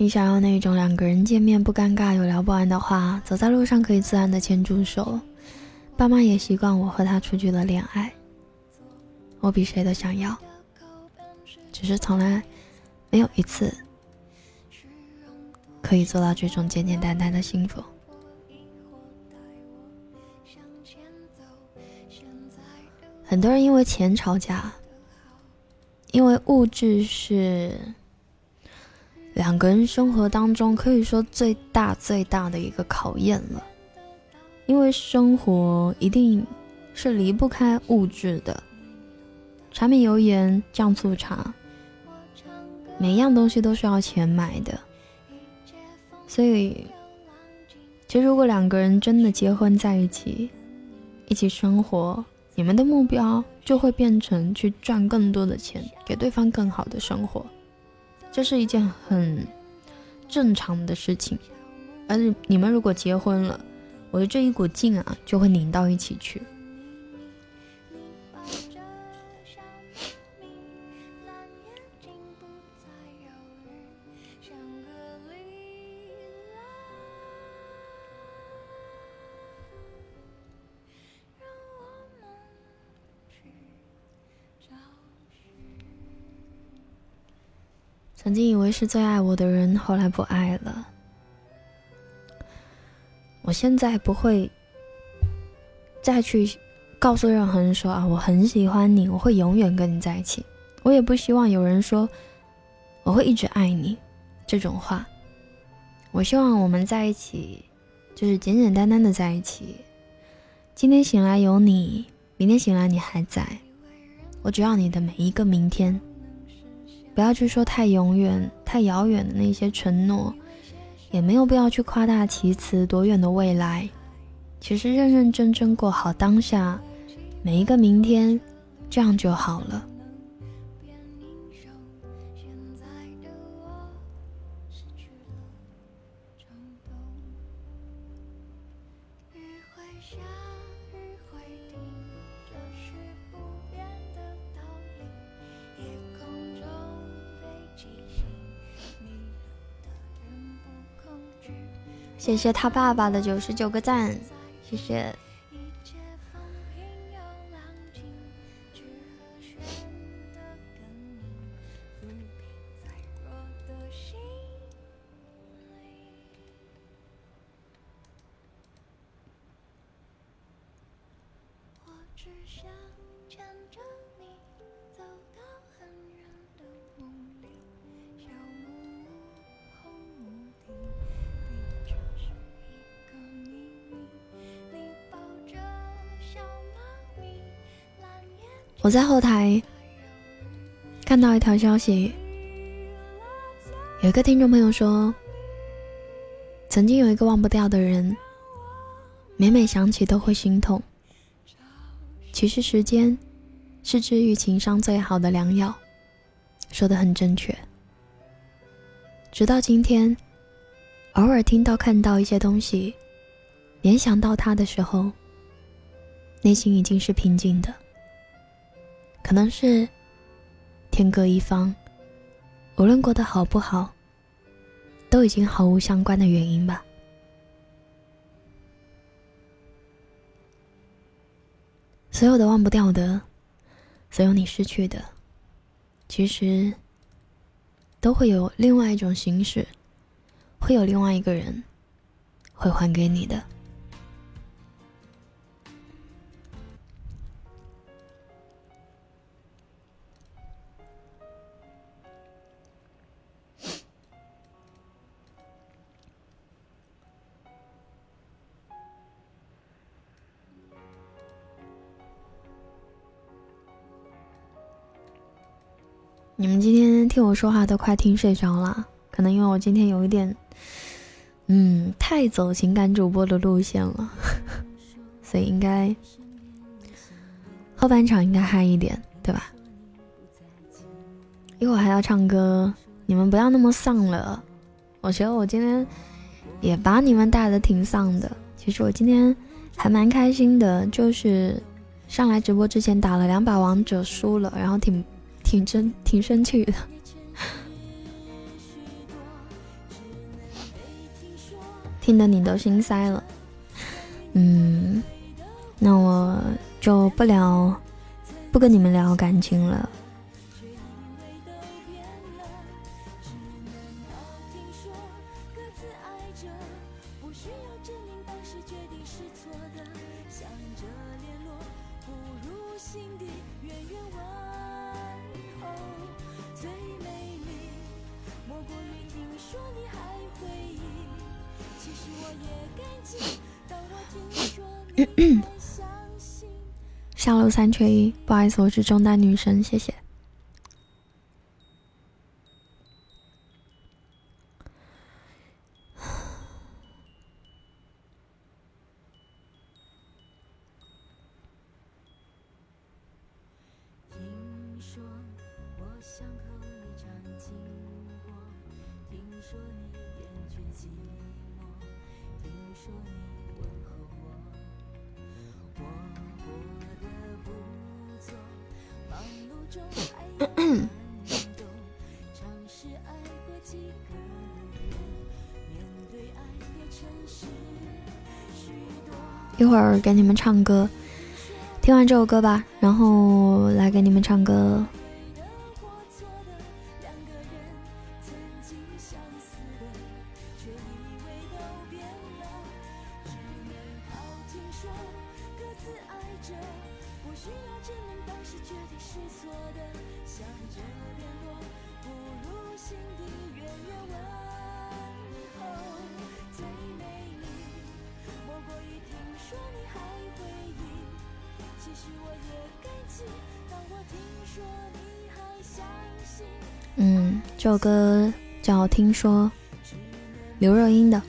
你想要那种两个人见面不尴尬、有聊不完的话，走在路上可以自然的牵住手。爸妈也习惯我和他出去的恋爱，我比谁都想要，只是从来没有一次可以做到这种简简单单的幸福。很多人因为钱吵架，因为物质是。两个人生活当中可以说最大最大的一个考验了，因为生活一定是离不开物质的，柴米油盐酱醋茶，每样东西都是要钱买的。所以，其实如果两个人真的结婚在一起，一起生活，你们的目标就会变成去赚更多的钱，给对方更好的生活。这是一件很正常的事情，而你们如果结婚了，我的这一股劲啊就会拧到一起去。曾经以为是最爱我的人，后来不爱了。我现在不会再去告诉任何人说啊，我很喜欢你，我会永远跟你在一起。我也不希望有人说我会一直爱你这种话。我希望我们在一起，就是简简单单的在一起。今天醒来有你，明天醒来你还在，我只要你的每一个明天。不要去说太永远、太遥远的那些承诺，也没有必要去夸大其词多远的未来。其实认认真真过好当下，每一个明天，这样就好了。谢谢他爸爸的九十九个赞，谢谢。我在后台看到一条消息，有一个听众朋友说，曾经有一个忘不掉的人，每每想起都会心痛。其实时间是治愈情伤最好的良药，说的很正确。直到今天，偶尔听到看到一些东西，联想到他的时候，内心已经是平静的。可能是天各一方无论过得好不好都已经毫无相关的原因吧。所有的忘不掉的所有你失去的其实都会有另外一种形式会有另外一个人会还给你的。你们今天听我说话都快听睡着了，可能因为我今天有一点，嗯，太走情感主播的路线了，所以应该后半场应该嗨一点，对吧？一会儿还要唱歌，你们不要那么丧了。我觉得我今天也把你们带的挺丧的，其实我今天还蛮开心的，就是上来直播之前打了两把王者输了，然后挺。挺真，挺生气的，听得你都心塞了。嗯，那我就不聊，不跟你们聊感情了。上路三缺一，不好意思，我是中单女神，谢谢。一会儿给你们唱歌，听完这首歌吧，然后来给你们唱歌。首歌叫《听说》，刘若英的。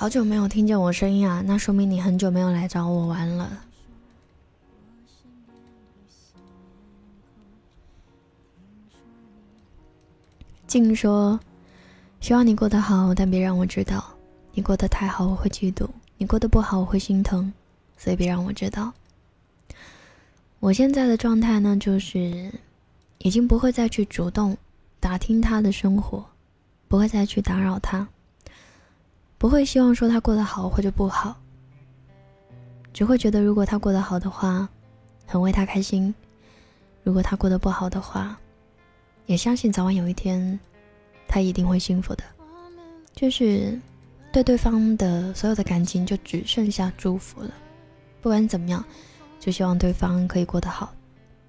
好久没有听见我声音啊，那说明你很久没有来找我玩了。静说：“希望你过得好，但别让我知道。你过得太好，我会嫉妒；你过得不好，我会心疼。所以别让我知道。”我现在的状态呢，就是已经不会再去主动打听他的生活，不会再去打扰他。不会希望说他过得好或者不好，只会觉得如果他过得好的话，很为他开心；如果他过得不好的话，也相信早晚有一天，他一定会幸福的。就是对对方的所有的感情就只剩下祝福了。不管怎么样，就希望对方可以过得好，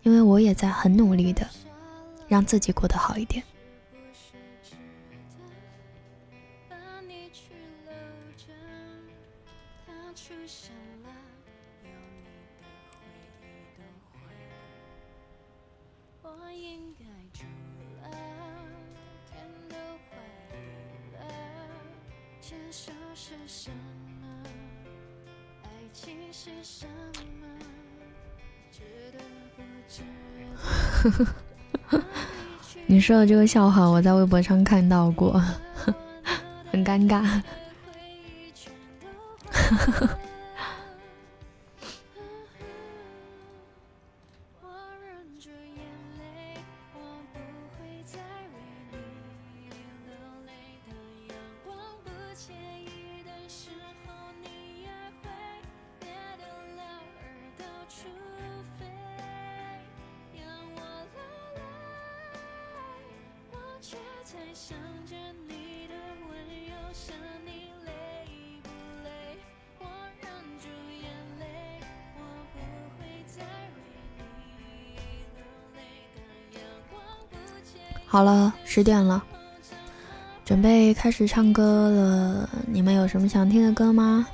因为我也在很努力的让自己过得好一点。你说的这个笑话，我在微博上看到过，很尴尬。好了，十点了，准备开始唱歌了。你们有什么想听的歌吗？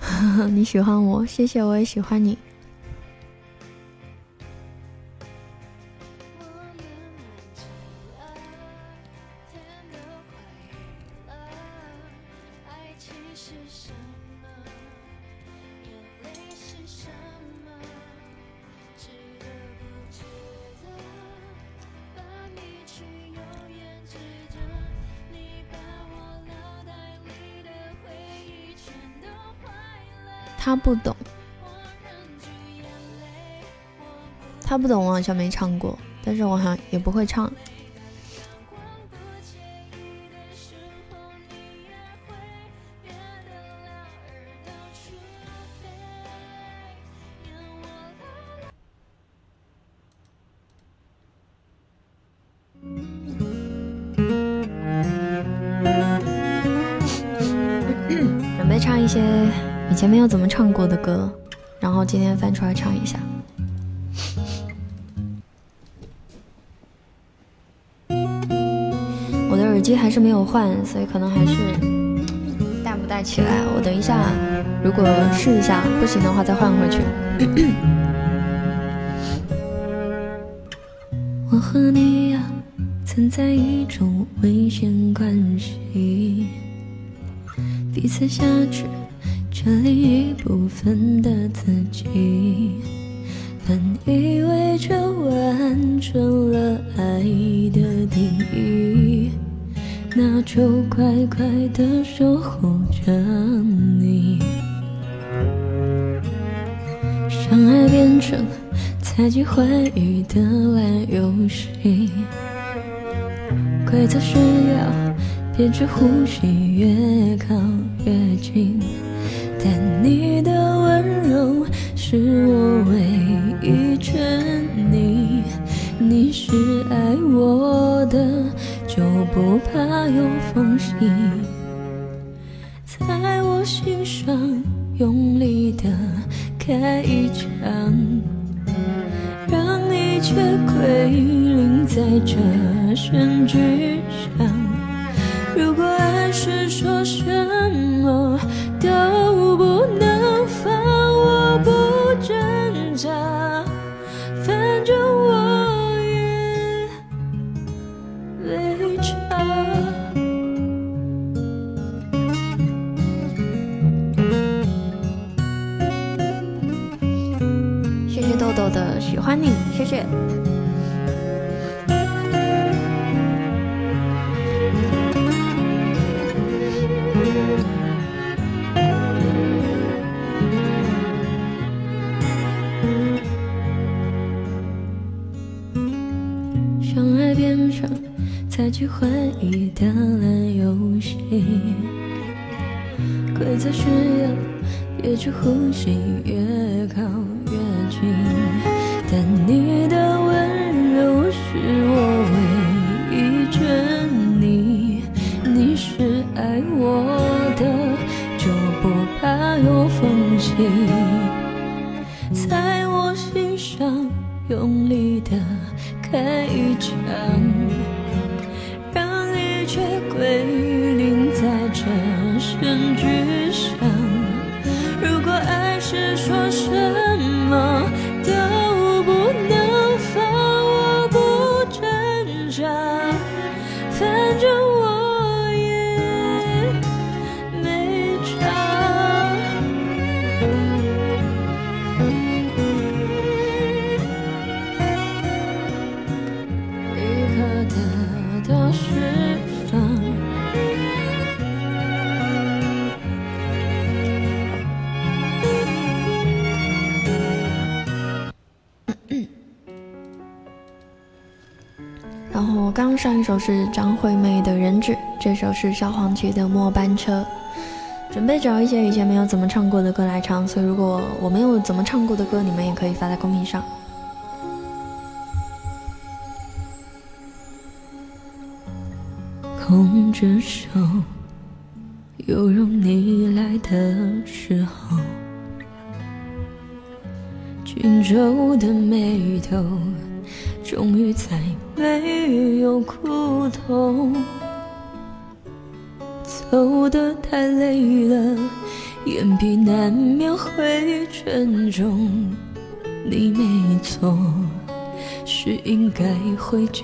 你喜欢我，谢谢，我也喜欢你。不懂，他不懂，我好像没唱过，但是我好像也不会唱。过的歌，然后今天翻出来唱一下。我的耳机还是没有换，所以可能还是带不带起来。我等一下，如果试一下不行的话再换回去。我和你呀，存在一种危险关系，彼此挟持。这另一部分的自己，本以为这完成了爱的定义，那就乖乖的守护着你。相爱变成猜忌怀疑的烂游戏，规则是要憋着呼吸，越靠越近。但你的温柔是我唯一真理，你是爱我的，就不怕有缝隙，在我心上用力的开一枪，让一切归零在这选举相爱变成。猜忌怀疑的烂游戏，规则是要憋着呼吸，越靠越近。首是张惠妹的《人质》，这首是萧煌奇的《末班车》。准备找一些以前没有怎么唱过的歌来唱，所以如果我没有怎么唱过的歌，你们也可以发在公屏上。空着手，犹如你来的时候，紧皱的眉头。终于再没有苦痛，走得太累了，眼皮难免会沉重。你没错，是应该回家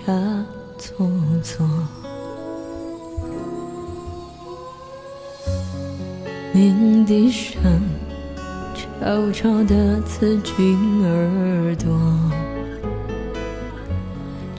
坐坐。鸣笛声悄悄地刺进耳朵。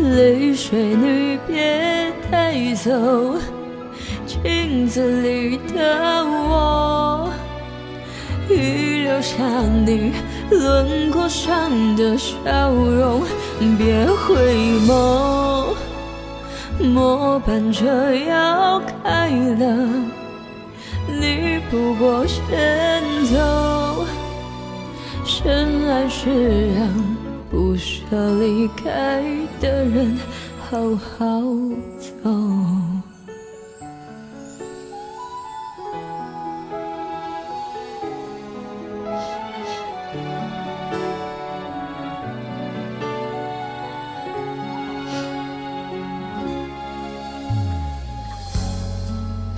泪水你别。带走镜子里的我，遗留下你轮廓上的笑容。别回眸，末班车要开了，你不过先走。深爱是让不舍离开的人好好。走，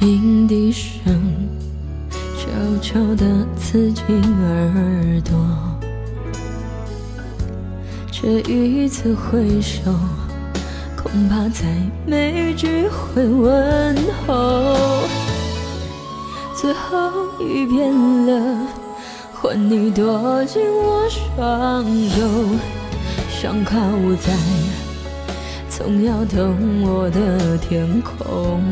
鸣笛声悄悄地刺进耳朵，这一次挥手。恐怕再没机会问候，最后一遍了，换你躲进我双手，想靠在总摇动我的天空。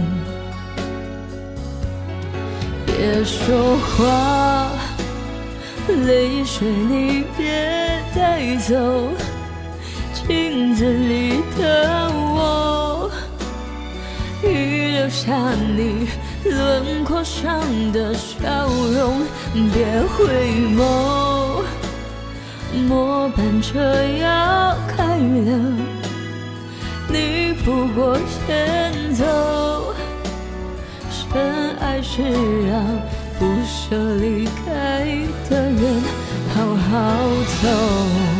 别说话，泪水你别带走。镜子里的我，遗留下你轮廓上的笑容。别回眸，末班车要开了，你不过先走。深爱是让不舍离开的人好好走。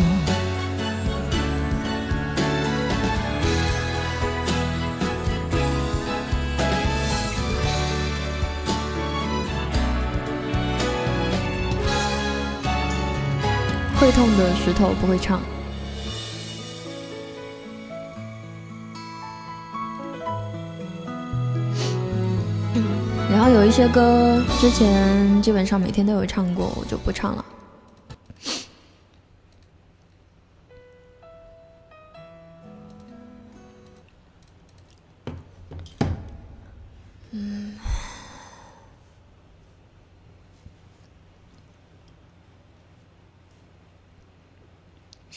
会痛的石头不会唱。然后有一些歌之前基本上每天都有唱过，我就不唱了。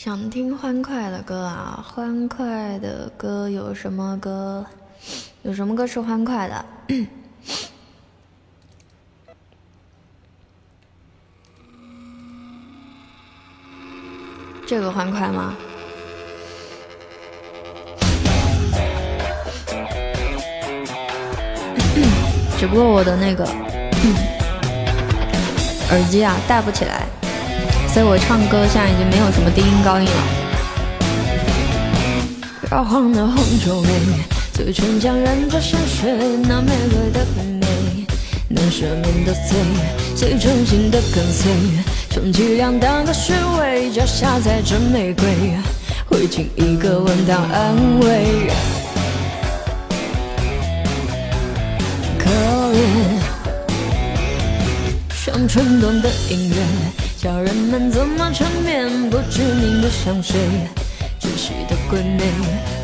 想听欢快的歌啊！欢快的歌有什么歌？有什么歌是欢快的？这个欢快吗？只不过我的那个耳机啊带不起来，所以我唱歌现在已经没有什么低音高音了。摇晃的红酒杯，嘴唇将染着香水，那玫瑰的美，难赦免的罪，最忠心的跟随，充其量当个虚伪，脚下踩着玫瑰，会亲一个吻当安慰。像蠢动的音乐，叫人们怎么沉眠？不知名的香水，窒息的鬼魅，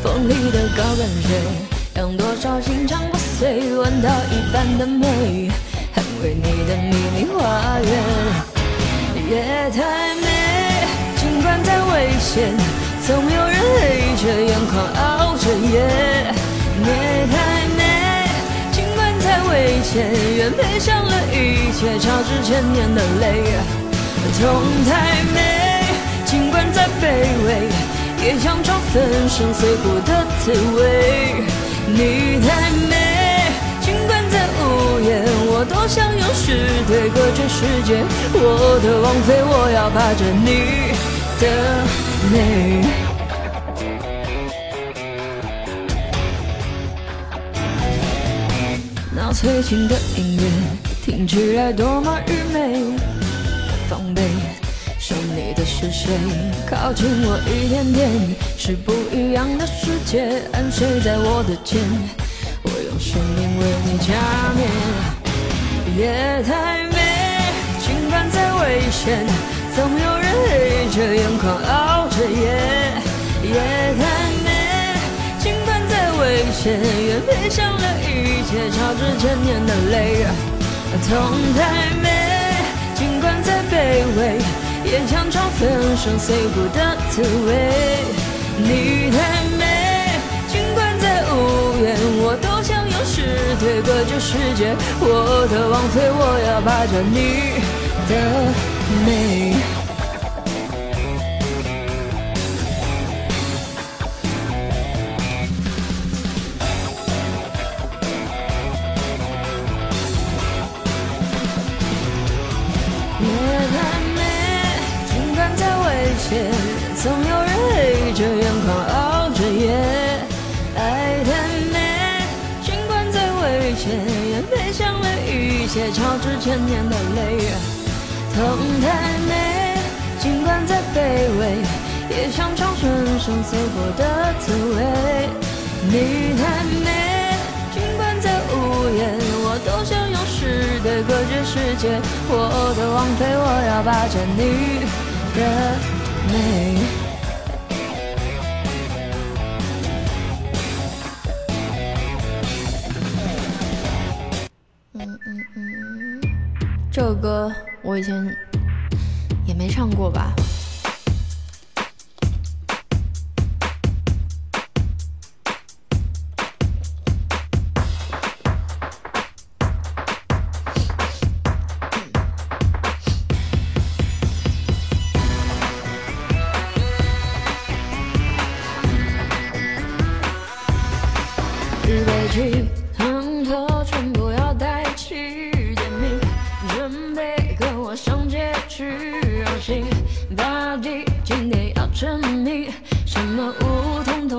锋利的高跟鞋，让多少心肠破碎。闻到一半的美，捍卫你的秘密花园。夜太美，尽管再危险，总有人黑着眼眶熬着夜。夜太美。尽管再危险，愿赔上了一切，超支千年的泪。痛太美，尽管再卑微，也想尝粉身碎骨的滋味。你太美，尽管再无言，我多想用诗对隔绝世界。我的王妃，我要霸占你的美。那催情的音乐听起来多么愚昧，防备想你的是谁？靠近我一点点，是不一样的世界。安睡在我的肩，我用生命为你加冕。夜太美，尽管再危险，总有人黑着眼眶熬着夜。夜太美，尽管再危险，愿赔上了一切，超支千年的泪。痛太美，卑微，也想尝粉身碎骨的滋味。你太美，尽管再无言，我都想用诗对隔绝世界。我的王妃，我要霸占你的美。一切，超支千年的泪。痛太美，尽管再卑微，也想尝粉身碎骨的滋味。你太美，尽管再无言，我都想用诗对隔绝世界。我的王妃，我要霸占你的。美。这首歌我以前也没唱过吧。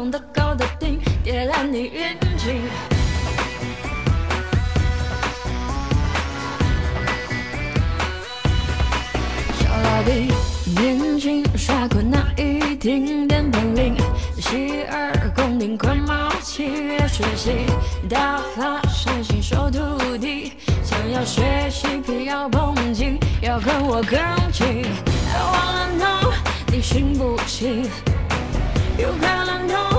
的高的低，别燃你运气。小老弟，年轻耍酷那一点电本领，洗耳恭听快冒气越学习，大发善心收徒弟，想要学习皮要绷紧，要跟我更紧。I wanna know 你行不行？You gotta know.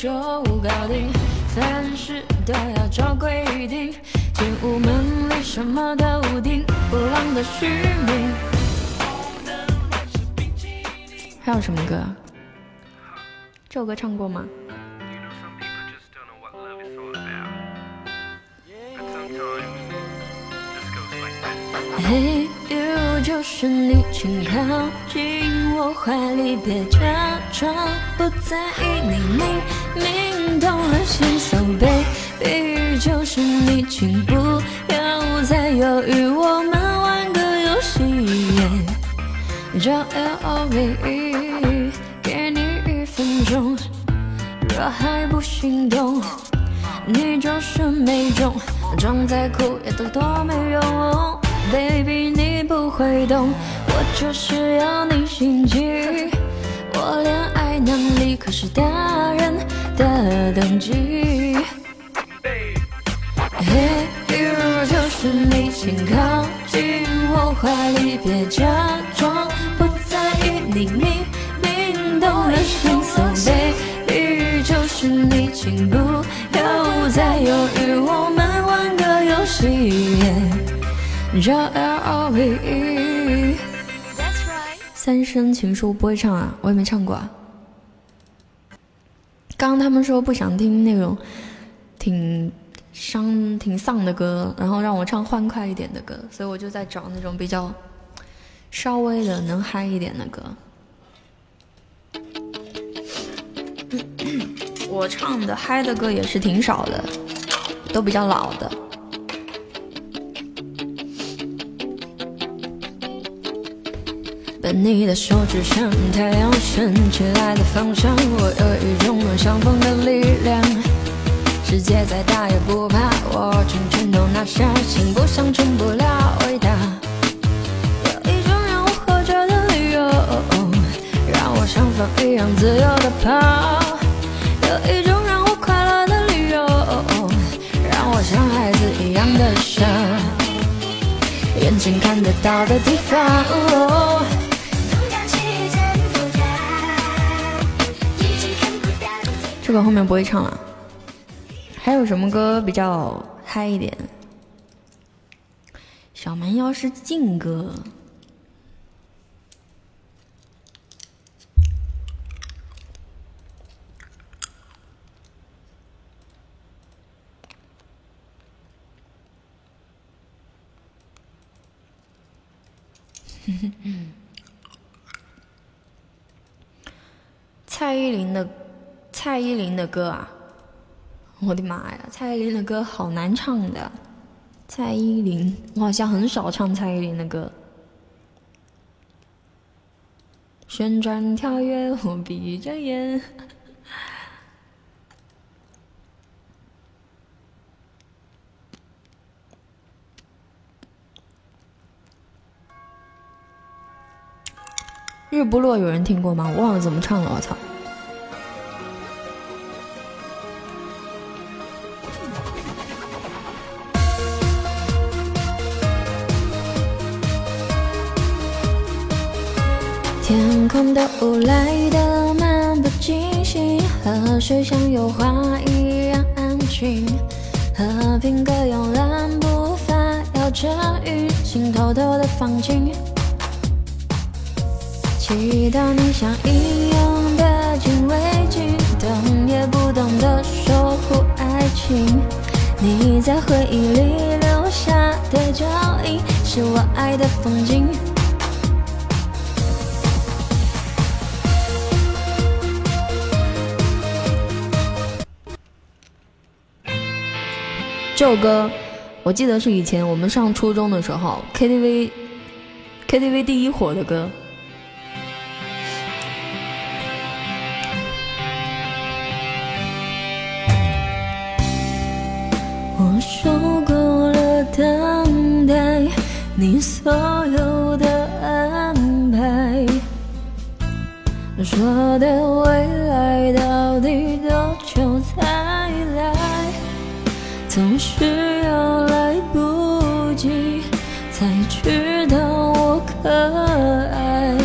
就搞定。凡事都要照规定，进屋门里什么都听，不浪的虚名。还有什么歌？这首歌唱过吗？Hey 就是你，请靠近我怀里，别假装不在意。你明明动了心，So baby，就是你，请不要再犹豫，我们玩个游戏，叫 L O V E，给你一分钟，若还不心动，你就是没中，装再酷也都多没用。Baby，你不会懂，我就是要你心急。我恋爱能力可是大人的等级。Hey you，就是你，请靠近我怀里，别假装不在意。你明明动了心，So baby，就是你，请不要再犹豫，我们玩个游戏。叫 L O V E，三生情书不会唱啊，我也没唱过啊。刚刚他们说不想听那种挺伤、挺丧的歌，然后让我唱欢快一点的歌，所以我就在找那种比较稍微的能嗨一点的歌。我唱的嗨的歌也是挺少的，都比较老的。你的手指向太阳升起来的方向，我有一种相逢的力量。世界再大也不怕，我全全都拿下，心不想成不了伟大。有一种让我活着的理由，让我像风一样自由的跑。有一种让我快乐的理由，让我像孩子一样的傻，眼睛看得到的地方。这个后面不会唱了，还有什么歌比较嗨一点？小蛮腰是劲歌。蔡依林的。蔡依林的歌啊，我的妈呀！蔡依林的歌好难唱的。蔡依林，我好像很少唱蔡依林的歌。旋转跳跃，我闭着眼。日不落有人听过吗？我忘了怎么唱了，我操！天空都来得漫不经心，河水像油画一样安静，和平鸽慵懒步伐摇着雨，心偷偷的放晴，祈祷你像英勇的禁卫军，动也不动的守护爱情。你在回忆里留下的脚印，是我爱的风景。这首歌，我记得是以前我们上初中的时候，KTV KTV 第一火的歌。我受够了等待，你所有的安排，说的未来到底总是要来不及才知道我可爱，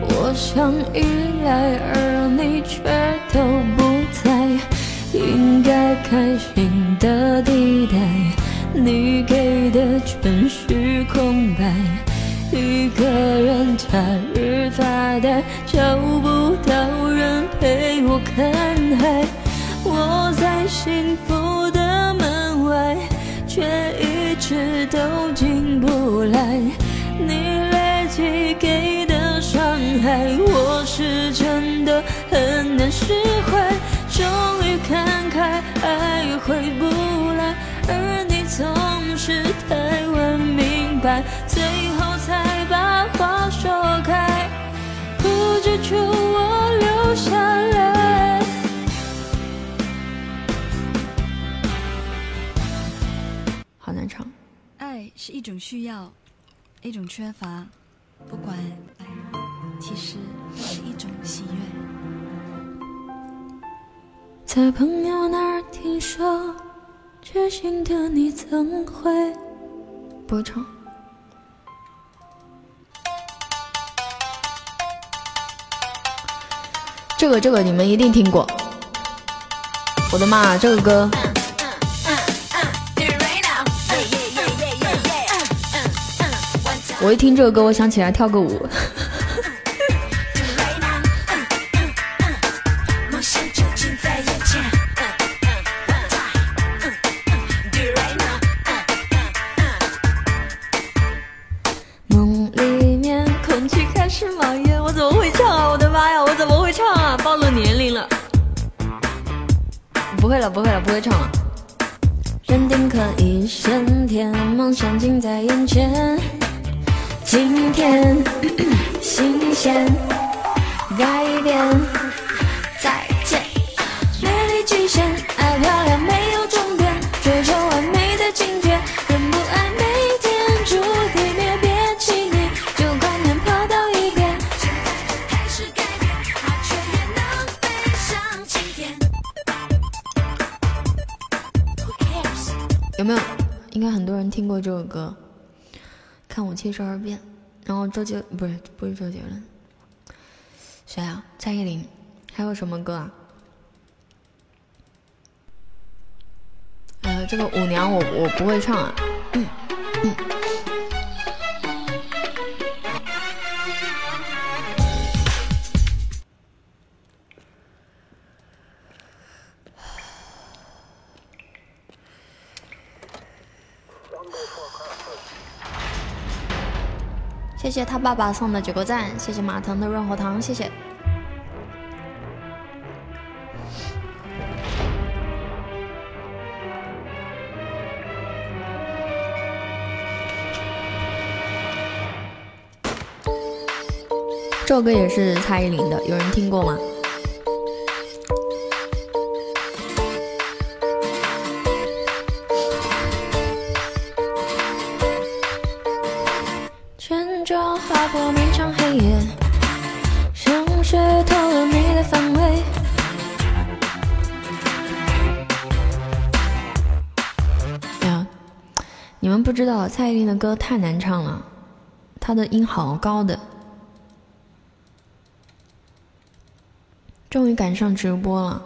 我想依赖，而你却都不在，应该开心的地带，你给的全是空白。一个人假日发呆，找不到人陪我看海。幸福的门外，却一直都进不来。你累积给的伤害，我是真的很难释怀。终于看开，爱回不来，而你总是太晚明白，最后才把话说开，不知求是一种需要，一种缺乏，不管爱，其实是一种喜悦。在朋友那儿听说，知心的你怎会不会唱？这个这个你们一定听过。我的妈，这个歌！我一听这首歌，我想起来跳个舞。梦里面空气开始冒烟，我怎么会唱啊？我的妈呀，我怎么会唱啊？暴露年龄了，不会了，不会了，不会唱了。认定可以升天，梦想近在眼前。今天新鲜改变，再见。美丽极限，爱漂亮没有终点，追求完美的境界。人不爱每天注定灭，别气馁，旧观念抛到一边。现在就开始改变，麻雀也能飞上青天。有没有？应该很多人听过这首歌，《看我七十二变》。然后周杰不是不是周杰伦，谁啊？蔡依林。还有什么歌啊？呃，这个舞娘我我不会唱啊。嗯嗯。谢他爸爸送的九个赞，谢谢马腾的润喉糖，谢谢。这首歌也是蔡依林的，有人听过吗？蔡依林的歌太难唱了，她的音好高的。终于赶上直播了，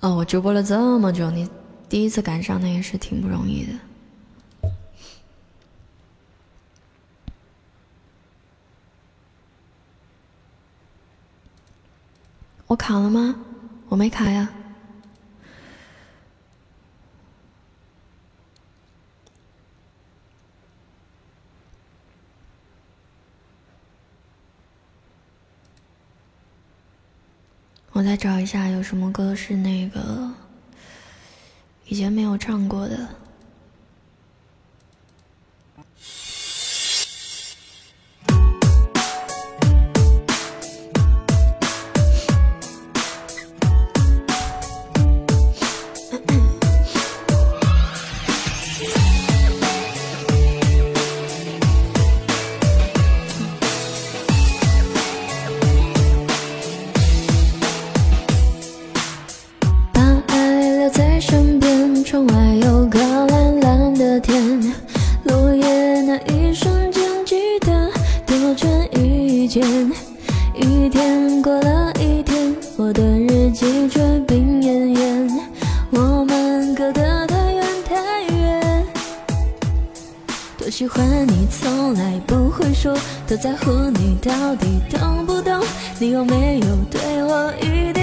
哦，我直播了这么久，你第一次赶上那也是挺不容易的。我卡了吗？我没卡呀。我再找一下有什么歌是那个以前没有唱过的。喜欢你，从来不会说，多在乎你，到底懂不懂？你有没有对我一点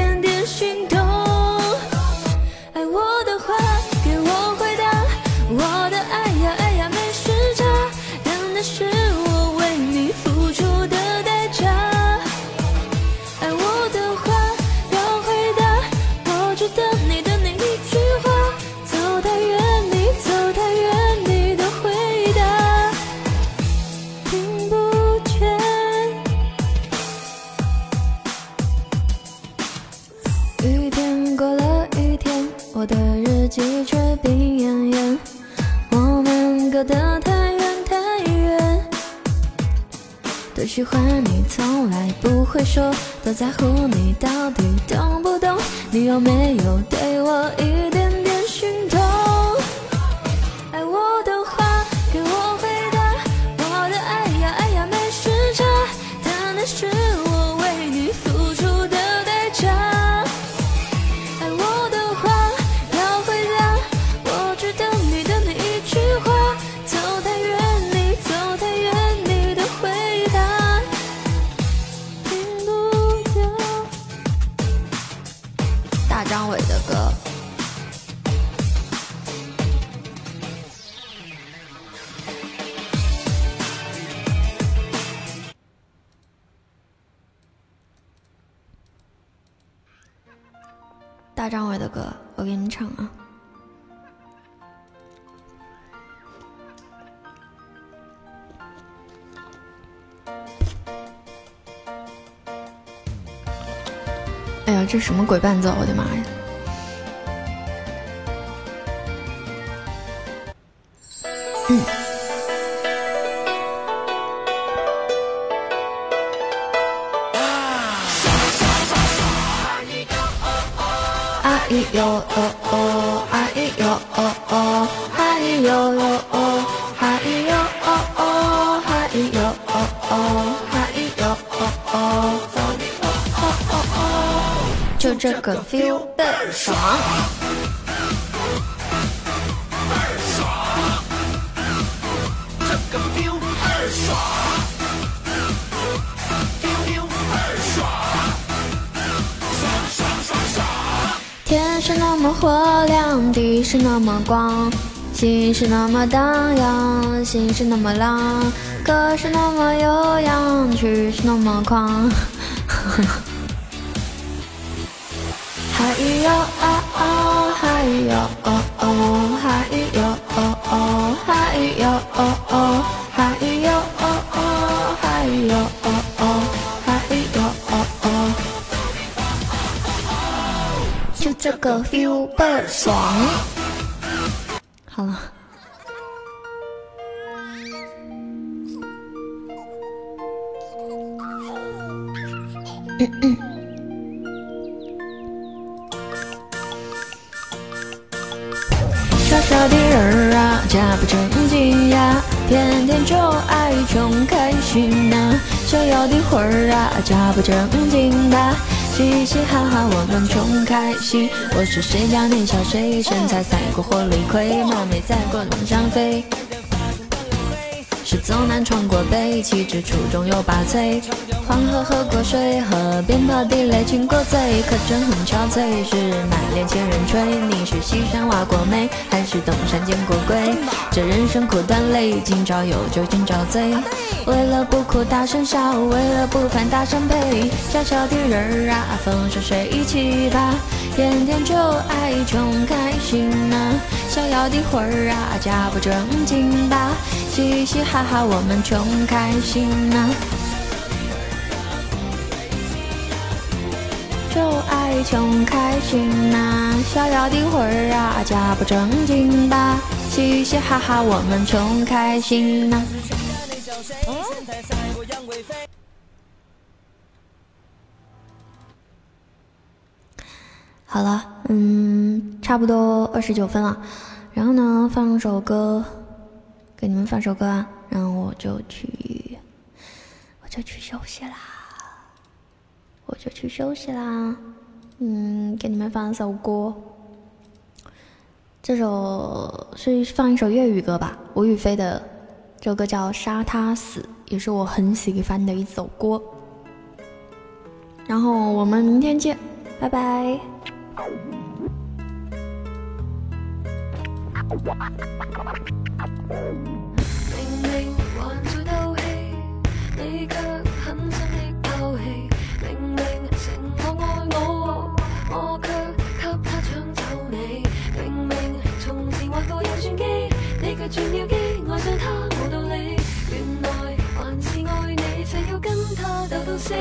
说，多在乎你，到底懂不懂？你有没有对我一什么鬼伴奏？我的妈呀！是那么光，心是那么荡漾，心是那么浪，歌是那么悠扬，曲是那么狂。哈咿哟啊哦，哈咿哟哦哦，哈咿哟哦哦，哈咿哟哦哦，哈咿哟哦哦，哈咿哟哦哦，哈咿哟哦哦。就这个 feel 倍儿？爽。嗯嗯。小小的人儿啊，假不正经呀，天天就爱穷开心呐、逍遥的魂儿啊，假不正经的。嘻嘻哈哈，我们穷开心。我是谁家内小谁，身材赛过火力葵，貌美赛过龙上飞。是走南闯过北，气质出众又拔萃。黄河喝过水，河边跑地雷亲过嘴，可真很憔悴。是满脸千人吹？你是西山挖过煤，还是东山见过鬼？这人生苦短累，今朝有酒今朝醉。为了不哭大声笑，为了不烦大声呸。小小的人儿啊，风生水起吧，天天就爱穷开心呐、逍遥的魂儿啊，假不正经吧，嘻嘻哈哈我们穷开心呐、就爱穷开心呐、逍遥的魂儿啊，假不正经吧，嘻嘻哈哈我们穷开心呐、好了，嗯，差不多二十九分了，然后呢，放首歌，给你们放首歌啊，然后我就去，我就去休息啦，我就去休息啦，嗯，给你们放一首歌，这首是放一首粤语歌吧，吴雨霏的，这首歌叫《杀他死》，也是我很喜欢的一首歌。然后我们明天见，拜拜。明明还在斗气，你却狠心的抛弃。明明承诺爱我，我却给他抢走你。明明从前玩过有转机，你却转了机，爱上他无道理。原来还是爱你，就要跟他斗到死。